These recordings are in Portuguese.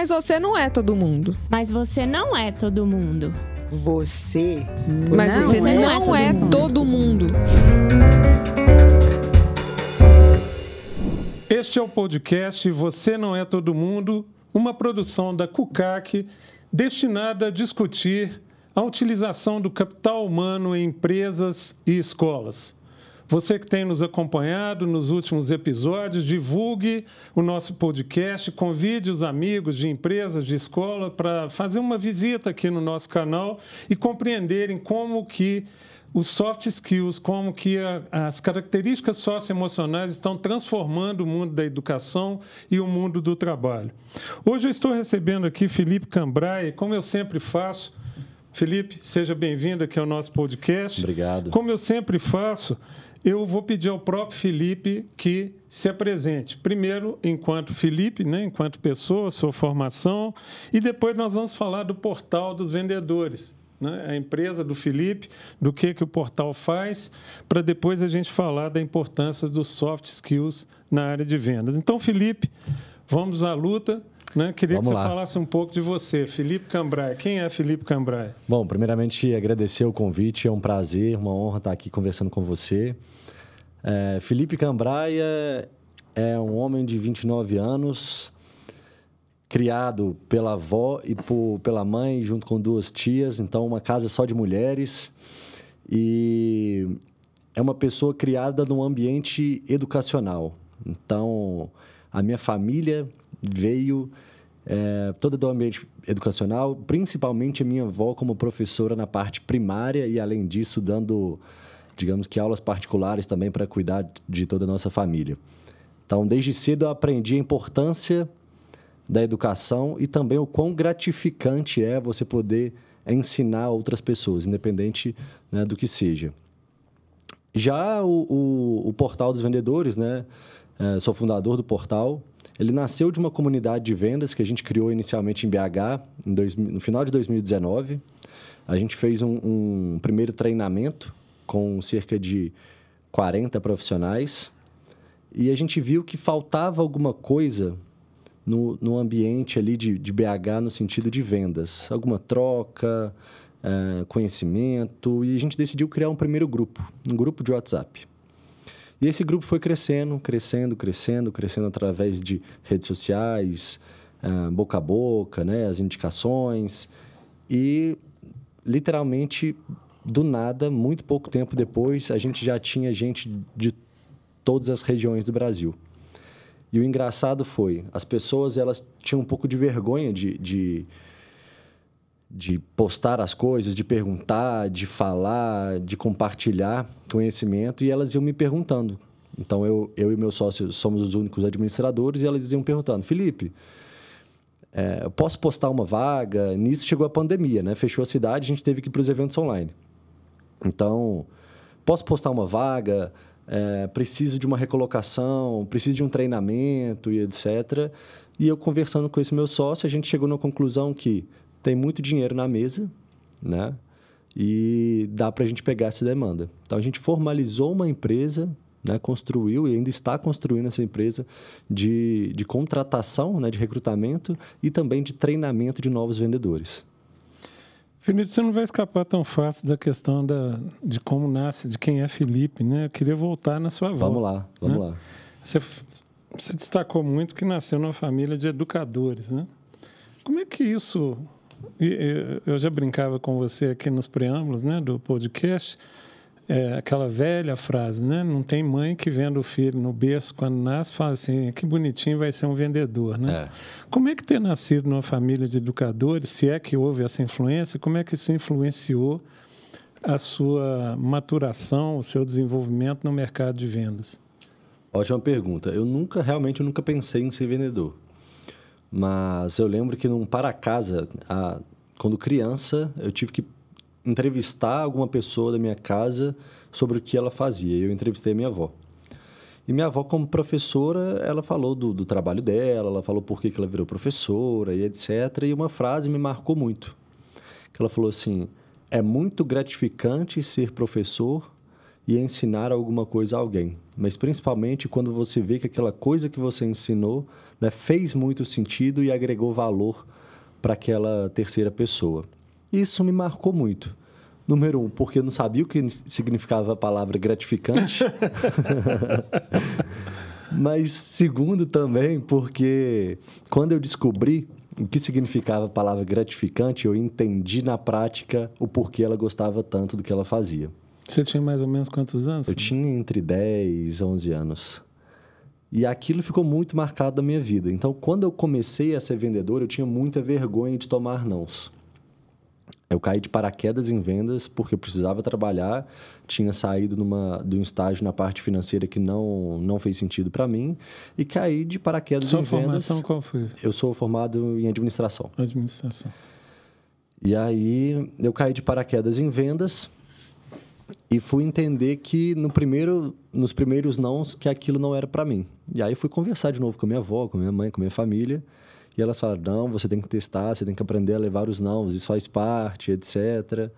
Mas você não é todo mundo. Mas você não é todo mundo. Você Mas não, você é, não é todo mundo. todo mundo. Este é o podcast Você Não É Todo Mundo, uma produção da CUCAC destinada a discutir a utilização do capital humano em empresas e escolas. Você que tem nos acompanhado nos últimos episódios, divulgue o nosso podcast, convide os amigos de empresas, de escola para fazer uma visita aqui no nosso canal e compreenderem como que os soft skills, como que a, as características socioemocionais estão transformando o mundo da educação e o mundo do trabalho. Hoje eu estou recebendo aqui Felipe Cambrai, como eu sempre faço. Felipe, seja bem-vindo aqui ao nosso podcast. Obrigado. Como eu sempre faço, eu vou pedir ao próprio Felipe que se apresente. Primeiro, enquanto Felipe, né, enquanto pessoa, sua formação, e depois nós vamos falar do portal dos vendedores. Né, a empresa do Felipe, do que, que o portal faz, para depois a gente falar da importância dos soft skills na área de vendas. Então, Felipe, vamos à luta. Né? Queria Vamos que lá. você falasse um pouco de você, Felipe Cambrai. Quem é Felipe Cambrai? Bom, primeiramente agradecer o convite, é um prazer, uma honra estar aqui conversando com você. É, Felipe Cambraia é um homem de 29 anos, criado pela avó e por, pela mãe, junto com duas tias, então uma casa só de mulheres. E é uma pessoa criada num ambiente educacional. Então, a minha família veio é, toda do ambiente educacional, principalmente a minha avó como professora na parte primária e, além disso, dando, digamos que, aulas particulares também para cuidar de toda a nossa família. Então, desde cedo eu aprendi a importância da educação e também o quão gratificante é você poder ensinar outras pessoas, independente né, do que seja. Já o, o, o portal dos vendedores, né? É, sou fundador do portal. Ele nasceu de uma comunidade de vendas que a gente criou inicialmente em BH, em dois, no final de 2019. A gente fez um, um primeiro treinamento com cerca de 40 profissionais e a gente viu que faltava alguma coisa no, no ambiente ali de, de BH no sentido de vendas. Alguma troca, eh, conhecimento, e a gente decidiu criar um primeiro grupo, um grupo de WhatsApp. E esse grupo foi crescendo, crescendo, crescendo, crescendo através de redes sociais, ah, boca a boca, né, as indicações. E, literalmente, do nada, muito pouco tempo depois, a gente já tinha gente de todas as regiões do Brasil. E o engraçado foi, as pessoas elas tinham um pouco de vergonha de, de, de postar as coisas, de perguntar, de falar, de compartilhar conhecimento, e elas iam me perguntando. Então, eu, eu e meu sócio somos os únicos administradores, e elas iam perguntando, Felipe, é, eu posso postar uma vaga? Nisso chegou a pandemia, né? Fechou a cidade, a gente teve que ir para os eventos online. Então, posso postar uma vaga? É, preciso de uma recolocação, preciso de um treinamento e etc. E eu conversando com esse meu sócio, a gente chegou na conclusão que tem muito dinheiro na mesa, né? E dá para a gente pegar essa demanda. Então a gente formalizou uma empresa, né? construiu e ainda está construindo essa empresa de, de contratação, né? de recrutamento e também de treinamento de novos vendedores. Felipe, você não vai escapar tão fácil da questão da, de como nasce, de quem é Felipe, né? Eu queria voltar na sua avó. Vamos lá, vamos né? lá. Você, você destacou muito que nasceu numa família de educadores, né? Como é que isso... Eu já brincava com você aqui nos preâmbulos né, do podcast, é, aquela velha frase, né? Não tem mãe que venda o filho no berço quando nasce fala assim, que bonitinho vai ser um vendedor, né? É. Como é que ter nascido numa família de educadores, se é que houve essa influência, como é que isso influenciou a sua maturação, o seu desenvolvimento no mercado de vendas? Ótima pergunta. Eu nunca, realmente, eu nunca pensei em ser vendedor. Mas eu lembro que num para casa, a- quando criança, eu tive que entrevistar alguma pessoa da minha casa sobre o que ela fazia. Eu entrevistei a minha avó. E minha avó, como professora, ela falou do, do trabalho dela, ela falou por que que ela virou professora e etc. E uma frase me marcou muito. Que ela falou assim, é muito gratificante ser professor e ensinar alguma coisa a alguém. Mas principalmente quando você vê que aquela coisa que você ensinou né, fez muito sentido e agregou valor para aquela terceira pessoa. Isso me marcou muito. Número um, porque eu não sabia o que significava a palavra gratificante. Mas segundo também, porque quando eu descobri o que significava a palavra gratificante, eu entendi na prática o porquê ela gostava tanto do que ela fazia. Você tinha mais ou menos quantos anos? Eu tinha entre 10 e 11 anos. E aquilo ficou muito marcado na minha vida. Então, quando eu comecei a ser vendedor, eu tinha muita vergonha de tomar nãos. Eu caí de paraquedas em vendas porque eu precisava trabalhar, tinha saído numa, de um estágio na parte financeira que não, não fez sentido para mim e caí de paraquedas Sua em vendas. formação qual foi? Eu sou formado em administração. Administração. E aí eu caí de paraquedas em vendas e fui entender que no primeiro, nos primeiros nãos que aquilo não era para mim. E aí fui conversar de novo com minha avó, com minha mãe, com minha família. E elas falaram: não, você tem que testar, você tem que aprender a levar os não, isso faz parte, etc.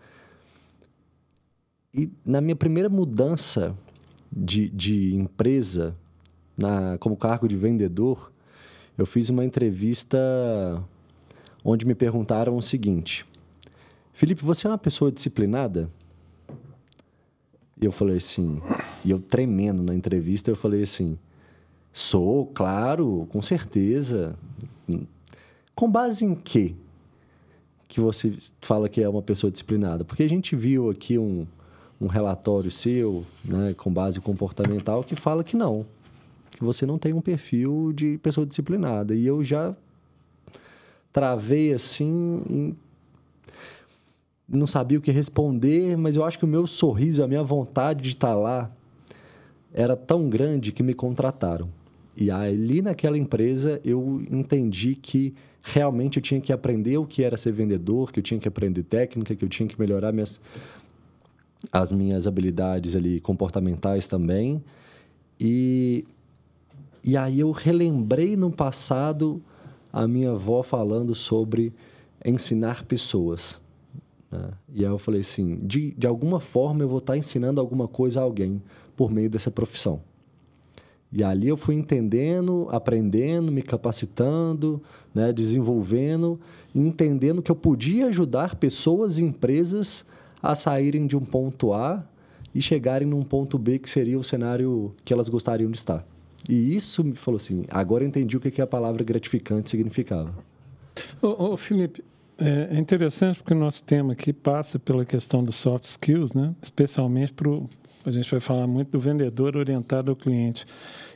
E na minha primeira mudança de, de empresa, na, como cargo de vendedor, eu fiz uma entrevista onde me perguntaram o seguinte: Felipe, você é uma pessoa disciplinada? E eu falei assim, e eu tremendo na entrevista, eu falei assim: sou, claro, com certeza. Com base em quê que você fala que é uma pessoa disciplinada? Porque a gente viu aqui um, um relatório seu, né, com base comportamental, que fala que não, que você não tem um perfil de pessoa disciplinada. E eu já travei assim, em... não sabia o que responder, mas eu acho que o meu sorriso, a minha vontade de estar lá era tão grande que me contrataram. E ali naquela empresa eu entendi que realmente eu tinha que aprender o que era ser vendedor, que eu tinha que aprender técnica, que eu tinha que melhorar minhas, as minhas habilidades ali comportamentais também. E, e aí eu relembrei no passado a minha avó falando sobre ensinar pessoas. Né? E aí eu falei assim, de, de alguma forma eu vou estar ensinando alguma coisa a alguém por meio dessa profissão. E ali eu fui entendendo, aprendendo, me capacitando, né, desenvolvendo, entendendo que eu podia ajudar pessoas e empresas a saírem de um ponto A e chegarem num ponto B que seria o cenário que elas gostariam de estar. E isso me falou assim, agora eu entendi o que, que a palavra gratificante significava. Ô, ô Felipe, é interessante porque o nosso tema aqui passa pela questão dos soft skills, né? especialmente para o a gente vai falar muito do vendedor orientado ao cliente.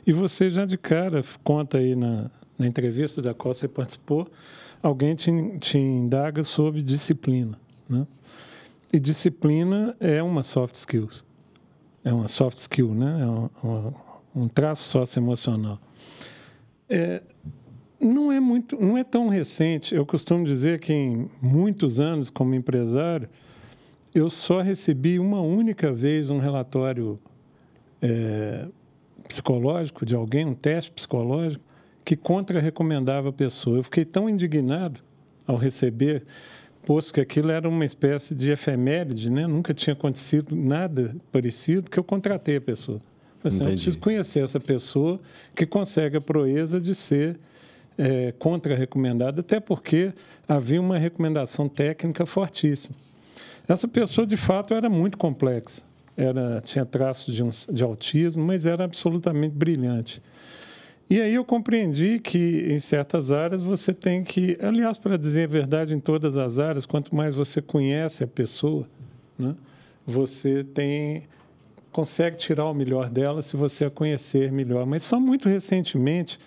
E você já de cara conta aí na, na entrevista da qual você participou, alguém te, te indaga sobre disciplina. Né? E disciplina é uma soft skills. É uma soft skill, né? É um, um traço socioemocional. É, não é muito, não é tão recente. Eu costumo dizer que em muitos anos como empresário, eu só recebi uma única vez um relatório é, psicológico de alguém, um teste psicológico, que contra-recomendava a pessoa. Eu fiquei tão indignado ao receber, posto que aquilo era uma espécie de efeméride, né? nunca tinha acontecido nada parecido, que eu contratei a pessoa. Assim, eu preciso conhecer essa pessoa que consegue a proeza de ser é, contra-recomendada, até porque havia uma recomendação técnica fortíssima. Essa pessoa, de fato, era muito complexa. Era, tinha traços de, um, de autismo, mas era absolutamente brilhante. E aí eu compreendi que em certas áreas você tem que, aliás, para dizer a verdade, em todas as áreas, quanto mais você conhece a pessoa, né, você tem consegue tirar o melhor dela se você a conhecer melhor. Mas só muito recentemente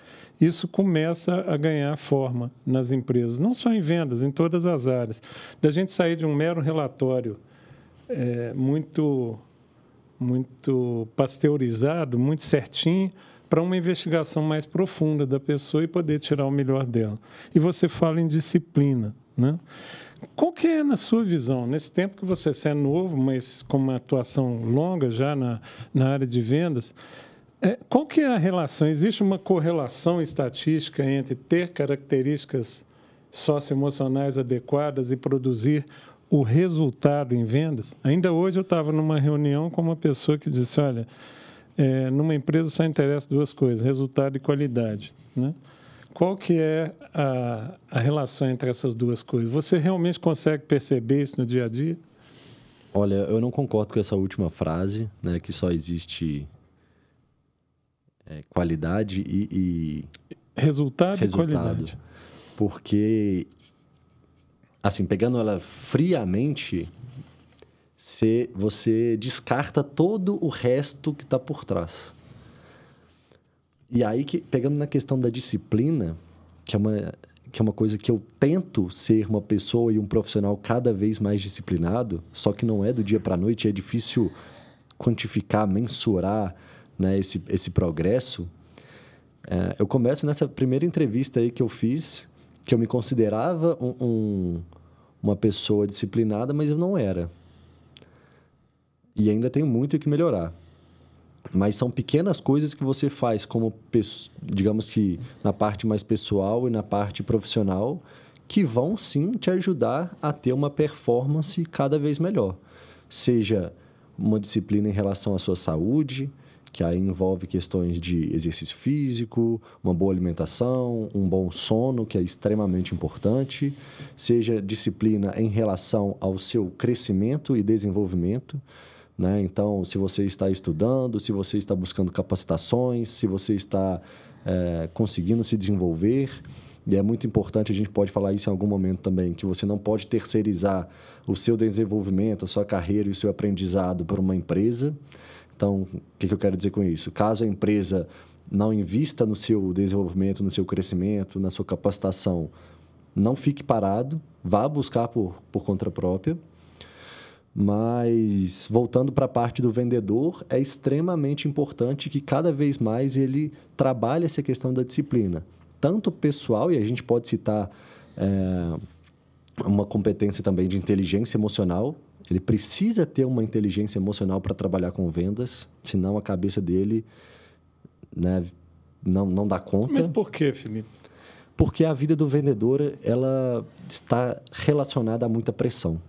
isso começa a ganhar forma nas empresas, não só em vendas, em todas as áreas. Da gente sair de um mero relatório é, muito, muito pasteurizado, muito certinho, para uma investigação mais profunda da pessoa e poder tirar o melhor dela. E você fala em disciplina, né? Qual que é, na sua visão, nesse tempo que você é novo, mas com uma atuação longa já na, na área de vendas, é, qual que é a relação? Existe uma correlação estatística entre ter características socioemocionais adequadas e produzir o resultado em vendas. Ainda hoje eu estava numa reunião com uma pessoa que disse: olha, é, numa empresa só interessa duas coisas: resultado e qualidade. Né? Qual que é a, a relação entre essas duas coisas? Você realmente consegue perceber isso no dia a dia? Olha, eu não concordo com essa última frase, né, que só existe é, qualidade e, e resultado, resultado, e qualidade. Porque assim, pegando ela friamente, você, você descarta todo o resto que está por trás. E aí, que, pegando na questão da disciplina, que é, uma, que é uma coisa que eu tento ser uma pessoa e um profissional cada vez mais disciplinado, só que não é do dia para a noite, é difícil quantificar, mensurar né, esse, esse progresso. É, eu começo nessa primeira entrevista aí que eu fiz, que eu me considerava um, um, uma pessoa disciplinada, mas eu não era. E ainda tenho muito que melhorar. Mas são pequenas coisas que você faz, como, digamos que na parte mais pessoal e na parte profissional, que vão sim te ajudar a ter uma performance cada vez melhor. Seja uma disciplina em relação à sua saúde, que aí envolve questões de exercício físico, uma boa alimentação, um bom sono, que é extremamente importante, seja disciplina em relação ao seu crescimento e desenvolvimento. Né? Então, se você está estudando, se você está buscando capacitações, se você está é, conseguindo se desenvolver, e é muito importante, a gente pode falar isso em algum momento também, que você não pode terceirizar o seu desenvolvimento, a sua carreira e o seu aprendizado para uma empresa. Então, o que, que eu quero dizer com isso? Caso a empresa não invista no seu desenvolvimento, no seu crescimento, na sua capacitação, não fique parado, vá buscar por, por conta própria. Mas, voltando para a parte do vendedor, é extremamente importante que cada vez mais ele trabalhe essa questão da disciplina. Tanto pessoal, e a gente pode citar é, uma competência também de inteligência emocional, ele precisa ter uma inteligência emocional para trabalhar com vendas, senão a cabeça dele né, não, não dá conta. Mas por que, Felipe? Porque a vida do vendedor ela está relacionada a muita pressão.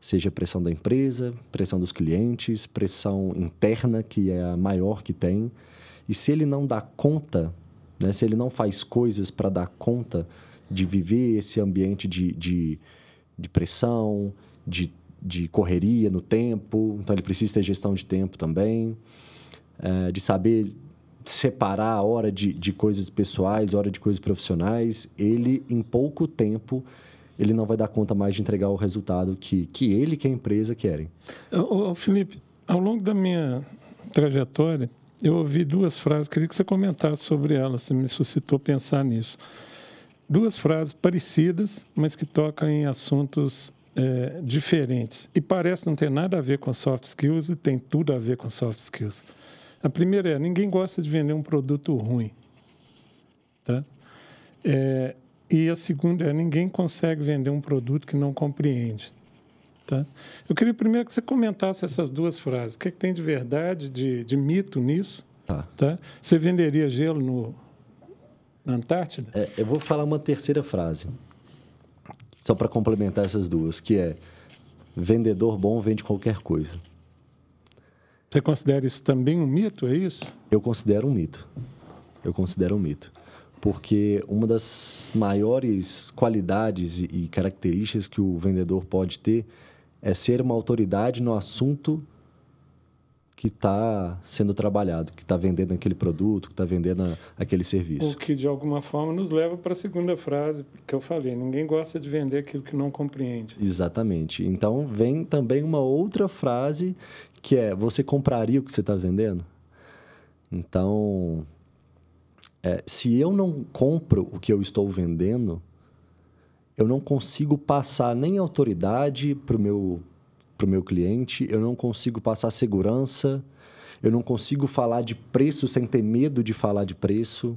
Seja pressão da empresa, pressão dos clientes, pressão interna, que é a maior que tem. E se ele não dá conta, né, se ele não faz coisas para dar conta de viver esse ambiente de, de, de pressão, de de correria no tempo, então ele precisa ter gestão de tempo também, é, de saber separar a hora de, de coisas pessoais, hora de coisas profissionais. Ele, em pouco tempo, ele não vai dar conta mais de entregar o resultado que, que ele que a empresa querem. Ô, Felipe, ao longo da minha trajetória, eu ouvi duas frases, queria que você comentasse sobre elas, você me suscitou pensar nisso. Duas frases parecidas, mas que tocam em assuntos é, diferentes e parece não ter nada a ver com soft skills e tem tudo a ver com soft skills. A primeira é: ninguém gosta de vender um produto ruim. Tá? É, e a segunda é: ninguém consegue vender um produto que não compreende. Tá? Eu queria primeiro que você comentasse essas duas frases. O que, é que tem de verdade, de, de mito nisso? Tá. Tá? Você venderia gelo no, na Antártida? É, eu vou falar uma terceira frase só para complementar essas duas, que é vendedor bom vende qualquer coisa. Você considera isso também um mito, é isso? Eu considero um mito. Eu considero um mito. Porque uma das maiores qualidades e características que o vendedor pode ter é ser uma autoridade no assunto que está sendo trabalhado, que está vendendo aquele produto, que está vendendo aquele serviço. O que, de alguma forma, nos leva para a segunda frase que eu falei: ninguém gosta de vender aquilo que não compreende. Exatamente. Então, vem também uma outra frase que é: você compraria o que você está vendendo? Então, é, se eu não compro o que eu estou vendendo, eu não consigo passar nem autoridade para o meu para o meu cliente, eu não consigo passar segurança, eu não consigo falar de preço sem ter medo de falar de preço.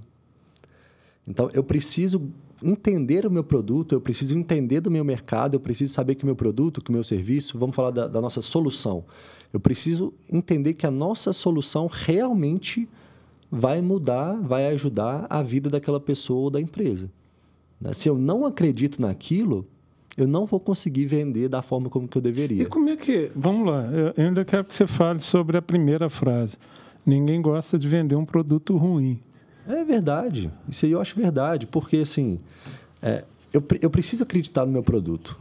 Então, eu preciso entender o meu produto, eu preciso entender do meu mercado, eu preciso saber que o meu produto, que o meu serviço, vamos falar da, da nossa solução. Eu preciso entender que a nossa solução realmente vai mudar, vai ajudar a vida daquela pessoa ou da empresa. Né? Se eu não acredito naquilo, eu não vou conseguir vender da forma como que eu deveria. E como é que. Vamos lá, eu ainda quero que você fale sobre a primeira frase. Ninguém gosta de vender um produto ruim. É verdade. Isso aí eu acho verdade, porque assim, é, eu, eu preciso acreditar no meu produto.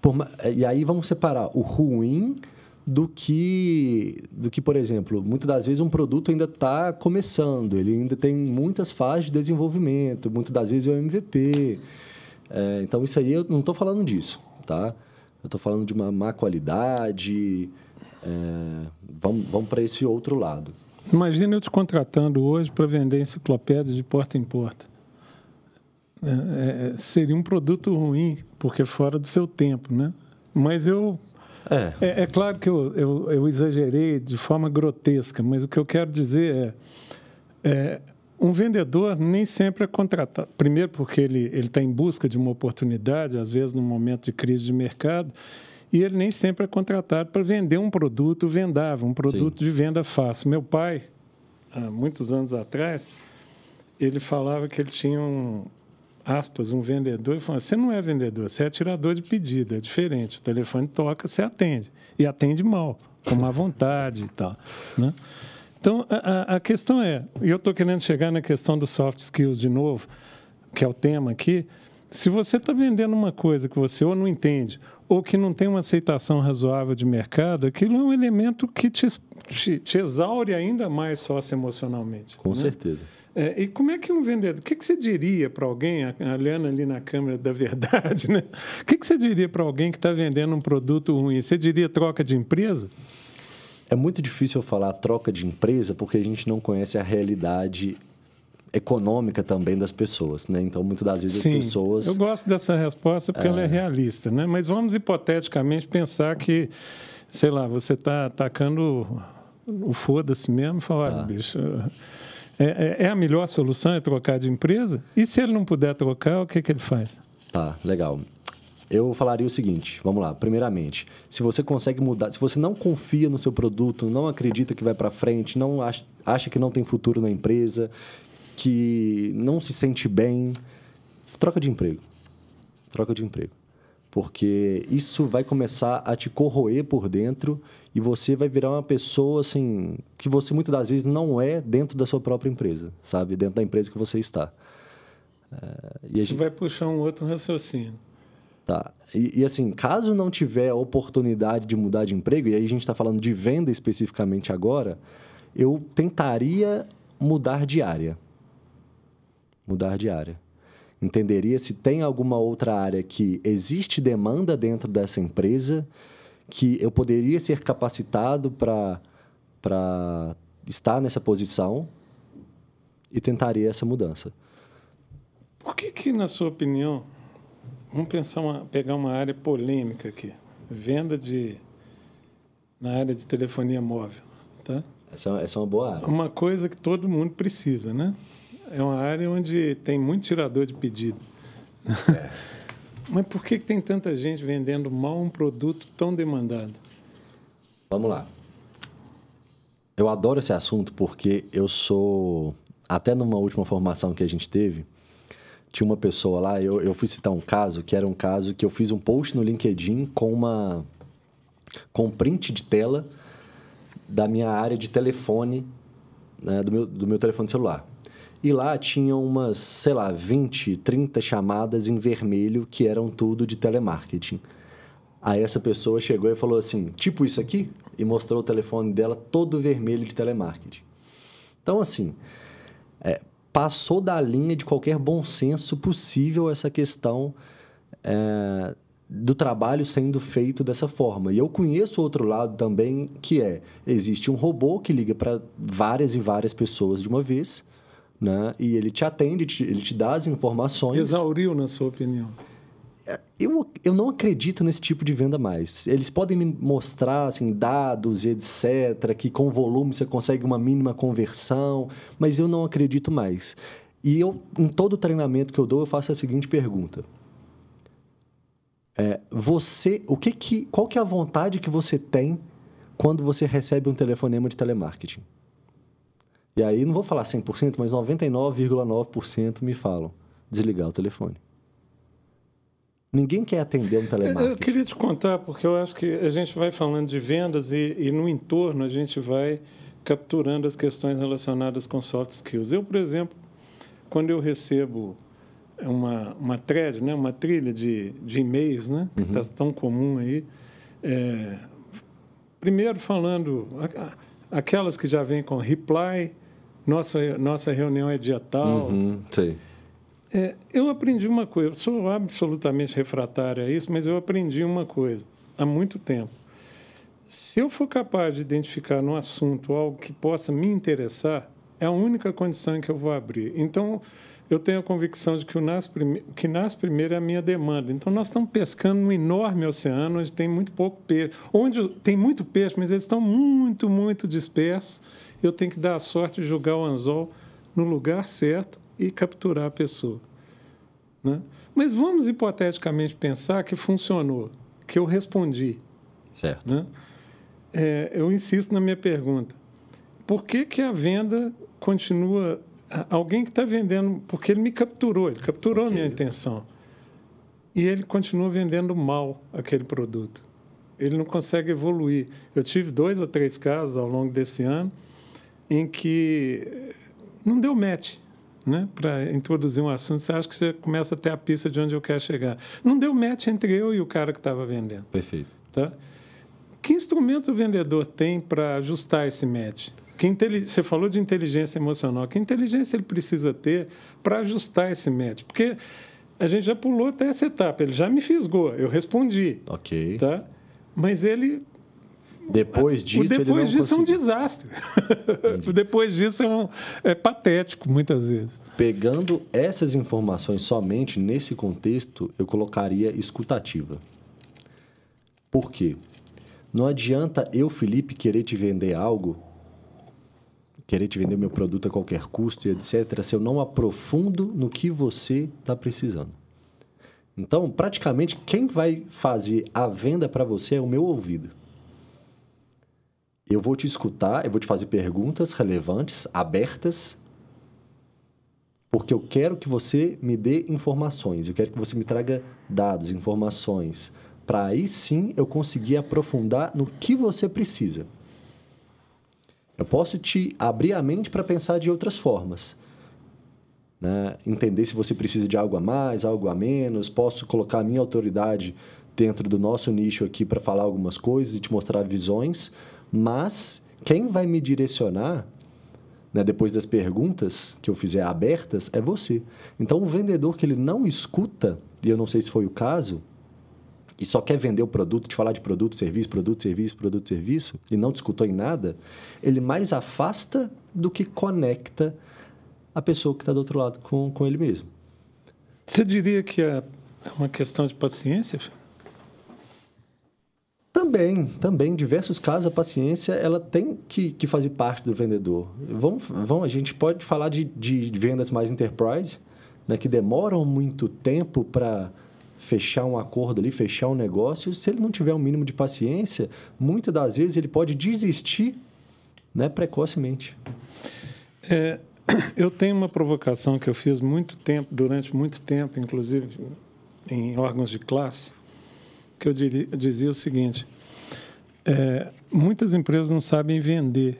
Por, e aí vamos separar o ruim do que, do que, por exemplo, muitas das vezes um produto ainda está começando, ele ainda tem muitas fases de desenvolvimento, muitas das vezes é o MVP. É, então, isso aí eu não estou falando disso, tá? Eu estou falando de uma má qualidade. É, vamos vamos para esse outro lado. Imagina eu te contratando hoje para vender enciclopédias de porta em porta. É, é, seria um produto ruim, porque é fora do seu tempo, né? Mas eu é. é. É, claro que eu, eu, eu, exagerei de forma grotesca, mas o que eu quero dizer é, é um vendedor nem sempre é contratado. Primeiro, porque ele está em busca de uma oportunidade, às vezes num momento de crise de mercado, e ele nem sempre é contratado para vender um produto vendável, um produto Sim. de venda fácil. Meu pai, há muitos anos atrás, ele falava que ele tinha um, aspas, um vendedor e falou: você não é vendedor, você é tirador de pedido, é diferente. O telefone toca, você atende. E atende mal, com má vontade e tal. Né? Então, a, a questão é, e eu estou querendo chegar na questão dos soft skills de novo, que é o tema aqui. Se você está vendendo uma coisa que você ou não entende, ou que não tem uma aceitação razoável de mercado, aquilo é um elemento que te, te, te exaure ainda mais socioemocionalmente. Com né? certeza. É, e como é que um vendedor. O que, que você diria para alguém, olhando ali na câmera da verdade, né? O que, que você diria para alguém que está vendendo um produto ruim? Você diria troca de empresa? É muito difícil falar troca de empresa porque a gente não conhece a realidade econômica também das pessoas, né? Então, muitas das vezes Sim, as pessoas... eu gosto dessa resposta porque é... ela é realista, né? Mas vamos hipoteticamente pensar que, sei lá, você está atacando o foda-se mesmo e falar, tá. bicho é, é, é, a melhor solução é trocar de empresa? E se ele não puder trocar, o que, que ele faz? Tá, legal. Eu falaria o seguinte, vamos lá. Primeiramente, se você consegue mudar, se você não confia no seu produto, não acredita que vai para frente, não acha, acha que não tem futuro na empresa, que não se sente bem, troca de emprego. Troca de emprego. Porque isso vai começar a te corroer por dentro e você vai virar uma pessoa assim que você muitas das vezes não é dentro da sua própria empresa, sabe? Dentro da empresa que você está. É, e Isso gente... vai puxar um outro raciocínio. Tá. E, e, assim, caso não tiver oportunidade de mudar de emprego, e aí a gente está falando de venda especificamente agora, eu tentaria mudar de área. Mudar de área. Entenderia se tem alguma outra área que existe demanda dentro dessa empresa que eu poderia ser capacitado para estar nessa posição e tentaria essa mudança. Por que, que na sua opinião, vamos pensar uma, pegar uma área polêmica aqui, venda de na área de telefonia móvel, tá? Essa, essa é uma boa área. Uma coisa que todo mundo precisa, né? É uma área onde tem muito tirador de pedido. É. Mas por que, que tem tanta gente vendendo mal um produto tão demandado? Vamos lá. Eu adoro esse assunto porque eu sou. Até numa última formação que a gente teve, tinha uma pessoa lá, eu, eu fui citar um caso, que era um caso que eu fiz um post no LinkedIn com uma. com print de tela da minha área de telefone, né, do, meu, do meu telefone celular. E lá tinham umas, sei lá, 20, 30 chamadas em vermelho que eram tudo de telemarketing. Aí essa pessoa chegou e falou assim: tipo isso aqui? E mostrou o telefone dela todo vermelho de telemarketing. Então, assim, é, passou da linha de qualquer bom senso possível essa questão é, do trabalho sendo feito dessa forma. E eu conheço outro lado também, que é: existe um robô que liga para várias e várias pessoas de uma vez né? E ele te atende, ele te dá as informações. Exauriu, na sua opinião? É, eu, eu não acredito nesse tipo de venda mais. Eles podem me mostrar assim, dados e etc., que com volume você consegue uma mínima conversão, mas eu não acredito mais. E eu, em todo treinamento que eu dou, eu faço a seguinte pergunta. É, você, o que que, qual que é a vontade que você tem quando você recebe um telefonema de telemarketing? E aí, não vou falar 100%, mas 99,9% me falam desligar o telefone. Ninguém quer atender um telemarketing. Eu queria te contar, porque eu acho que a gente vai falando de vendas e, e no entorno a gente vai capturando as questões relacionadas com soft skills. Eu, por exemplo, quando eu recebo uma, uma thread, né, uma trilha de, de e-mails, né, que está uhum. tão comum aí, é, primeiro falando aquelas que já vêm com reply, nossa, nossa reunião é dia tal. Uhum, sei. É, eu aprendi uma coisa, sou absolutamente refratário a isso, mas eu aprendi uma coisa há muito tempo. Se eu for capaz de identificar no assunto algo que possa me interessar, é a única condição que eu vou abrir. Então, eu tenho a convicção de que o nasce prime... que nasce primeiro é a minha demanda. Então, nós estamos pescando num enorme oceano onde tem muito pouco peixe. Onde tem muito peixe, mas eles estão muito, muito dispersos. Eu tenho que dar a sorte de jogar o anzol no lugar certo e capturar a pessoa. Né? Mas vamos hipoteticamente pensar que funcionou, que eu respondi. Certo. Né? É, eu insisto na minha pergunta. Por que, que a venda continua. Alguém que está vendendo. Porque ele me capturou, ele capturou okay. a minha intenção. E ele continua vendendo mal aquele produto. Ele não consegue evoluir. Eu tive dois ou três casos ao longo desse ano em que não deu match né, para introduzir um assunto, você acha que você começa a ter a pista de onde eu quero chegar. Não deu match entre eu e o cara que estava vendendo. Perfeito. Tá? Que instrumento o vendedor tem para ajustar esse match? Que Você falou de inteligência emocional. Que inteligência ele precisa ter para ajustar esse match? Porque a gente já pulou até essa etapa. Ele já me fisgou, eu respondi. Ok. Tá? Mas ele depois disso, o depois disso é um desastre. depois disso é, um, é patético, muitas vezes. Pegando essas informações somente nesse contexto, eu colocaria escutativa. Por quê? Não adianta eu, Felipe, querer te vender algo, querer te vender meu produto a qualquer custo e etc., se eu não aprofundo no que você está precisando. Então, praticamente, quem vai fazer a venda para você é o meu ouvido. Eu vou te escutar, eu vou te fazer perguntas relevantes, abertas, porque eu quero que você me dê informações, eu quero que você me traga dados, informações, para aí sim eu conseguir aprofundar no que você precisa. Eu posso te abrir a mente para pensar de outras formas. Né? Entender se você precisa de algo a mais, algo a menos. Posso colocar a minha autoridade dentro do nosso nicho aqui para falar algumas coisas e te mostrar visões. Mas quem vai me direcionar, né, depois das perguntas que eu fizer abertas, é você. Então, o vendedor que ele não escuta, e eu não sei se foi o caso, e só quer vender o produto, te falar de produto, serviço, produto, serviço, produto, serviço, e não te escutou em nada, ele mais afasta do que conecta a pessoa que está do outro lado com, com ele mesmo. Você diria que é uma questão de paciência? Também, também. Em diversos casos, a paciência ela tem que, que fazer parte do vendedor. Vamos, vamos, a gente pode falar de, de vendas mais enterprise, né, que demoram muito tempo para fechar um acordo ali, fechar um negócio. Se ele não tiver um mínimo de paciência, muitas das vezes ele pode desistir né, precocemente. É, eu tenho uma provocação que eu fiz muito tempo, durante muito tempo, inclusive em órgãos de classe, que eu dizia o seguinte: é, muitas empresas não sabem vender,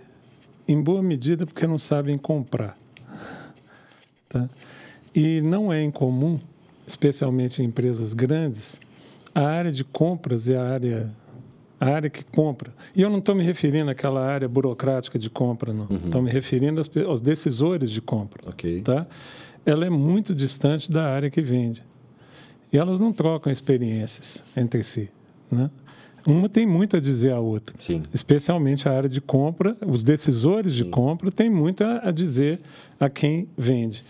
em boa medida porque não sabem comprar. Tá? E não é incomum, especialmente em empresas grandes, a área de compras é a área, a área que compra. E eu não estou me referindo àquela área burocrática de compra, não. Estou uhum. me referindo aos, aos, decisores de compra. Okay. Tá? Ela é muito distante da área que vende. E elas não trocam experiências entre si. Né? Uma tem muito a dizer à outra. Sim. Especialmente a área de compra, os decisores de Sim. compra têm muito a, dizer a quem vende.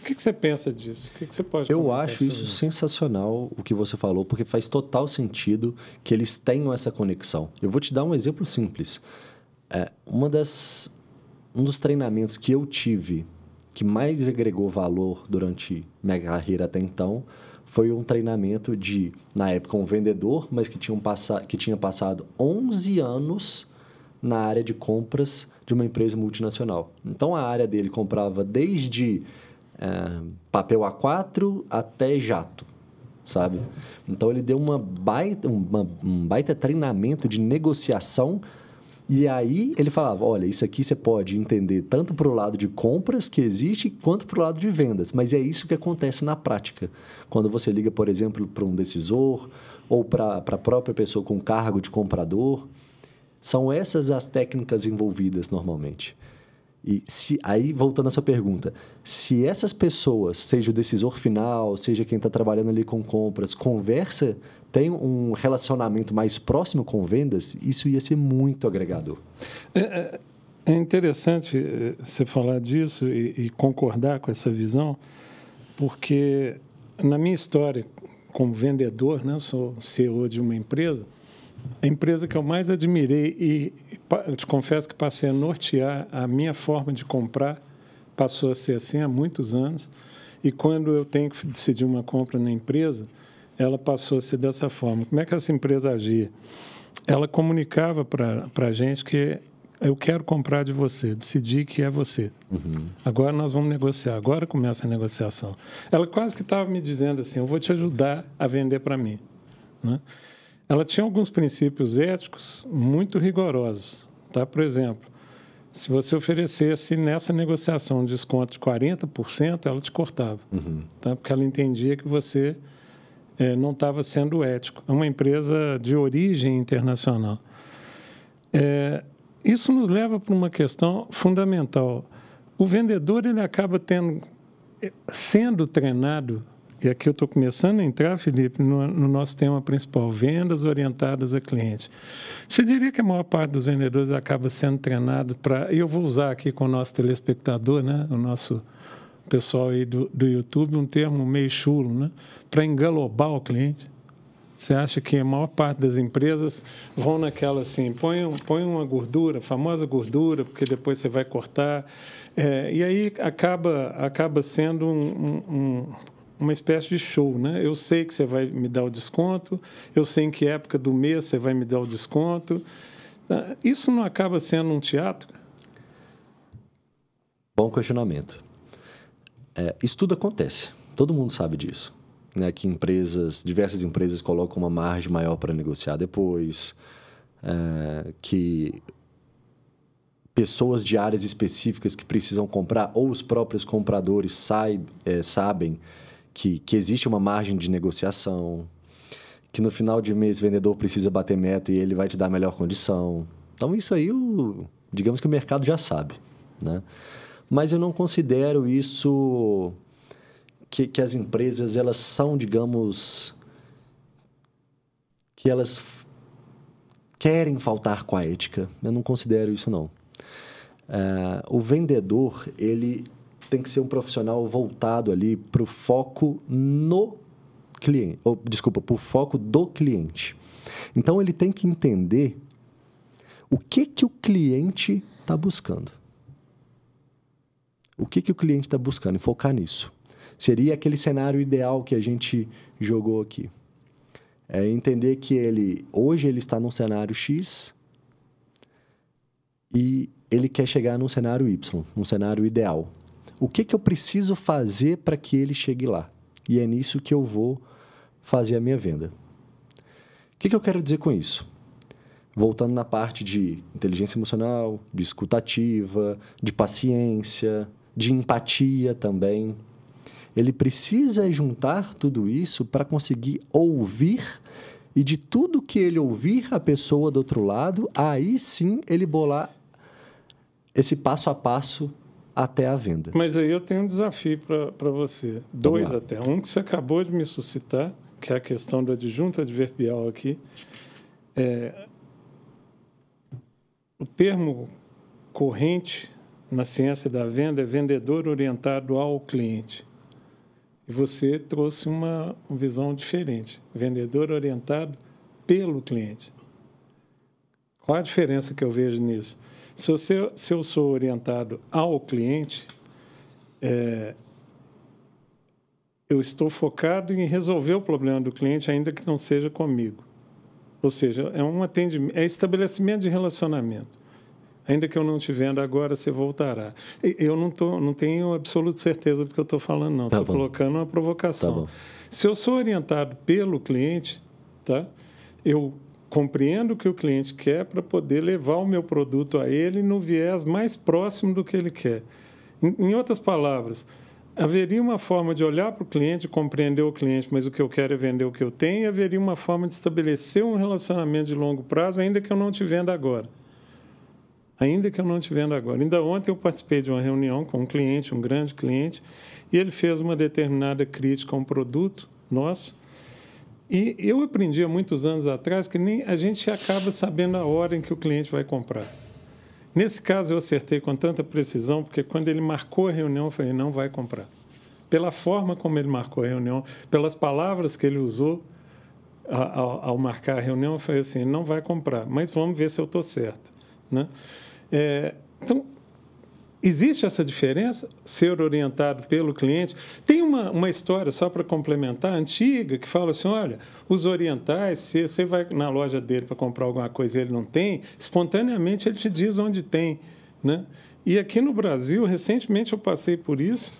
O que, que você pensa disso? O que, que você pode Eu acho isso, isso sensacional, o que você falou, porque faz total sentido que eles tenham essa conexão. Eu vou te dar um exemplo simples. É, uma das, um dos treinamentos que eu tive que mais agregou valor durante minha carreira até então foi um treinamento de, na época, um vendedor, mas que, tinha, passado, que tinha passado 11 anos na área de compras de uma empresa multinacional. Então, a área dele comprava desde é, papel A4 até jato. sabe? Então ele deu uma baita, uma, um baita treinamento de negociação e aí ele falava, olha, isso aqui você pode entender tanto para o lado de compras que existe, quanto para o lado de vendas. Mas é isso que acontece na prática. Quando você liga, por exemplo, para um decisor ou para a própria pessoa com cargo de comprador, são essas as técnicas envolvidas normalmente. E se, aí, voltando à sua pergunta, se essas pessoas, seja o decisor final, seja quem está trabalhando ali com compras, conversa, tem um relacionamento mais próximo com vendas, isso ia ser muito agregador. É, é, é interessante eh, você falar disso e, e concordar com essa visão, porque na minha história como vendedor, né, sou CEO de uma empresa, a empresa que eu mais admirei e te confesso que passei a nortear a minha forma de comprar passou a ser assim há muitos anos e quando eu tenho que decidir uma compra na empresa ela passou a ser dessa forma como é que essa empresa agia ela comunicava para a gente que eu quero comprar de você, decidi que é você. Uhum. Agora nós vamos negociar, agora começa a negociação. Ela quase que estava me dizendo assim, eu vou te ajudar a vender para mim. Né? ela tinha alguns princípios éticos muito rigorosos. Tá? Por exemplo, se você oferecesse nessa negociação um desconto de 40%, ela te cortava. Uhum. Tá? Porque ela entendia que você é, não estava sendo ético. É uma empresa de origem internacional. É, isso nos leva para uma questão fundamental. O vendedor ele acaba tendo, eh, sendo treinado e aqui eu estou começando a entrar, Felipe, no, no, nosso tema principal, vendas orientadas a cliente. Você diria que a maior parte dos vendedores acaba sendo treinado para... E eu vou usar aqui com o nosso telespectador, né, o nosso pessoal aí do, do YouTube, um termo meio chulo, né, para engalobar o cliente. Você acha que a maior parte das empresas vão naquela assim, põe, põe uma gordura, famosa gordura, porque depois você vai cortar. É, e aí acaba, acaba sendo um, um, uma espécie de show, né? Eu sei que você vai me dar o desconto, eu sei em que época do mês você vai me dar o desconto. Ah, isso não acaba sendo um teatro? Bom questionamento. É, isso tudo acontece, todo mundo sabe disso. Né? Que empresas, diversas empresas colocam uma margem maior para negociar depois, é, que pessoas de áreas específicas que precisam comprar ou os próprios compradores sai, é, sabem que, que existe uma margem de negociação, que no final de mês o vendedor precisa bater meta e ele vai te dar a melhor condição. Então, isso aí, o, digamos que o mercado já sabe. Né? Mas eu não considero isso que, que as empresas elas são, digamos, que elas querem faltar com a ética. Eu não considero isso, não. Uh, o vendedor, ele tem que ser um profissional voltado ali para o foco no cliente, ou, desculpa, para o foco do cliente. Então ele tem que entender o que que o cliente está buscando. O que que o cliente está buscando e focar nisso. Seria aquele cenário ideal que a gente jogou aqui. É entender que ele hoje ele está num cenário X e ele quer chegar num cenário Y, num cenário ideal. O que, que eu preciso fazer para que ele chegue lá? E é nisso que eu vou fazer a minha venda. O que, que eu quero dizer com isso? Voltando na parte de inteligência emocional, de escutativa, de paciência, de empatia também. Ele precisa juntar tudo isso para conseguir ouvir e de tudo que ele ouvir a pessoa do outro lado, aí sim ele bolar esse passo a passo até a venda. Mas aí eu tenho um desafio para você. Dois até. Um que você acabou de me suscitar, que é a questão do adjunto adverbial aqui. É, o termo corrente na ciência da venda é vendedor orientado ao cliente. E você trouxe uma visão diferente, vendedor orientado pelo cliente. Qual a diferença que eu vejo nisso? Se, você, se eu sou orientado ao cliente, é, eu estou focado em resolver o problema do cliente, ainda que não seja comigo. Ou seja, é um atendimento, é estabelecimento de relacionamento. Ainda que eu não te venda agora, você voltará. Eu não, tô, não tenho absoluta certeza do que eu estou falando, não. Estou tá colocando uma provocação. Tá Se eu sou orientado pelo cliente, tá? eu compreendo o que o cliente quer para poder levar o meu produto a ele no viés mais próximo do que ele quer. Em, em outras palavras, haveria uma forma de olhar para o cliente, compreender o cliente, mas o que eu quero é vender o que eu tenho, e haveria uma forma de estabelecer um relacionamento de longo prazo, ainda que eu não te venda agora. Ainda que eu não venda agora. Ainda ontem eu participei de uma reunião com um cliente, um grande cliente, e ele fez uma determinada crítica a um produto nosso. E eu aprendi há muitos anos atrás que nem a gente acaba sabendo a hora em que o cliente vai comprar. Nesse caso, eu acertei com tanta precisão, porque quando ele marcou a reunião, eu falei: não vai comprar. Pela forma como ele marcou a reunião, pelas palavras que ele usou ao, ao marcar a reunião, eu falei assim: não vai comprar, mas vamos ver se eu estou certo. Né? É, então, Existe essa diferença, ser orientado pelo cliente? Tem uma, uma história, só para complementar, antiga, que fala assim: olha, os orientais, se você vai na loja dele para comprar alguma coisa e ele não tem, espontaneamente ele te diz onde tem. Né? E aqui no Brasil, recentemente eu passei por isso.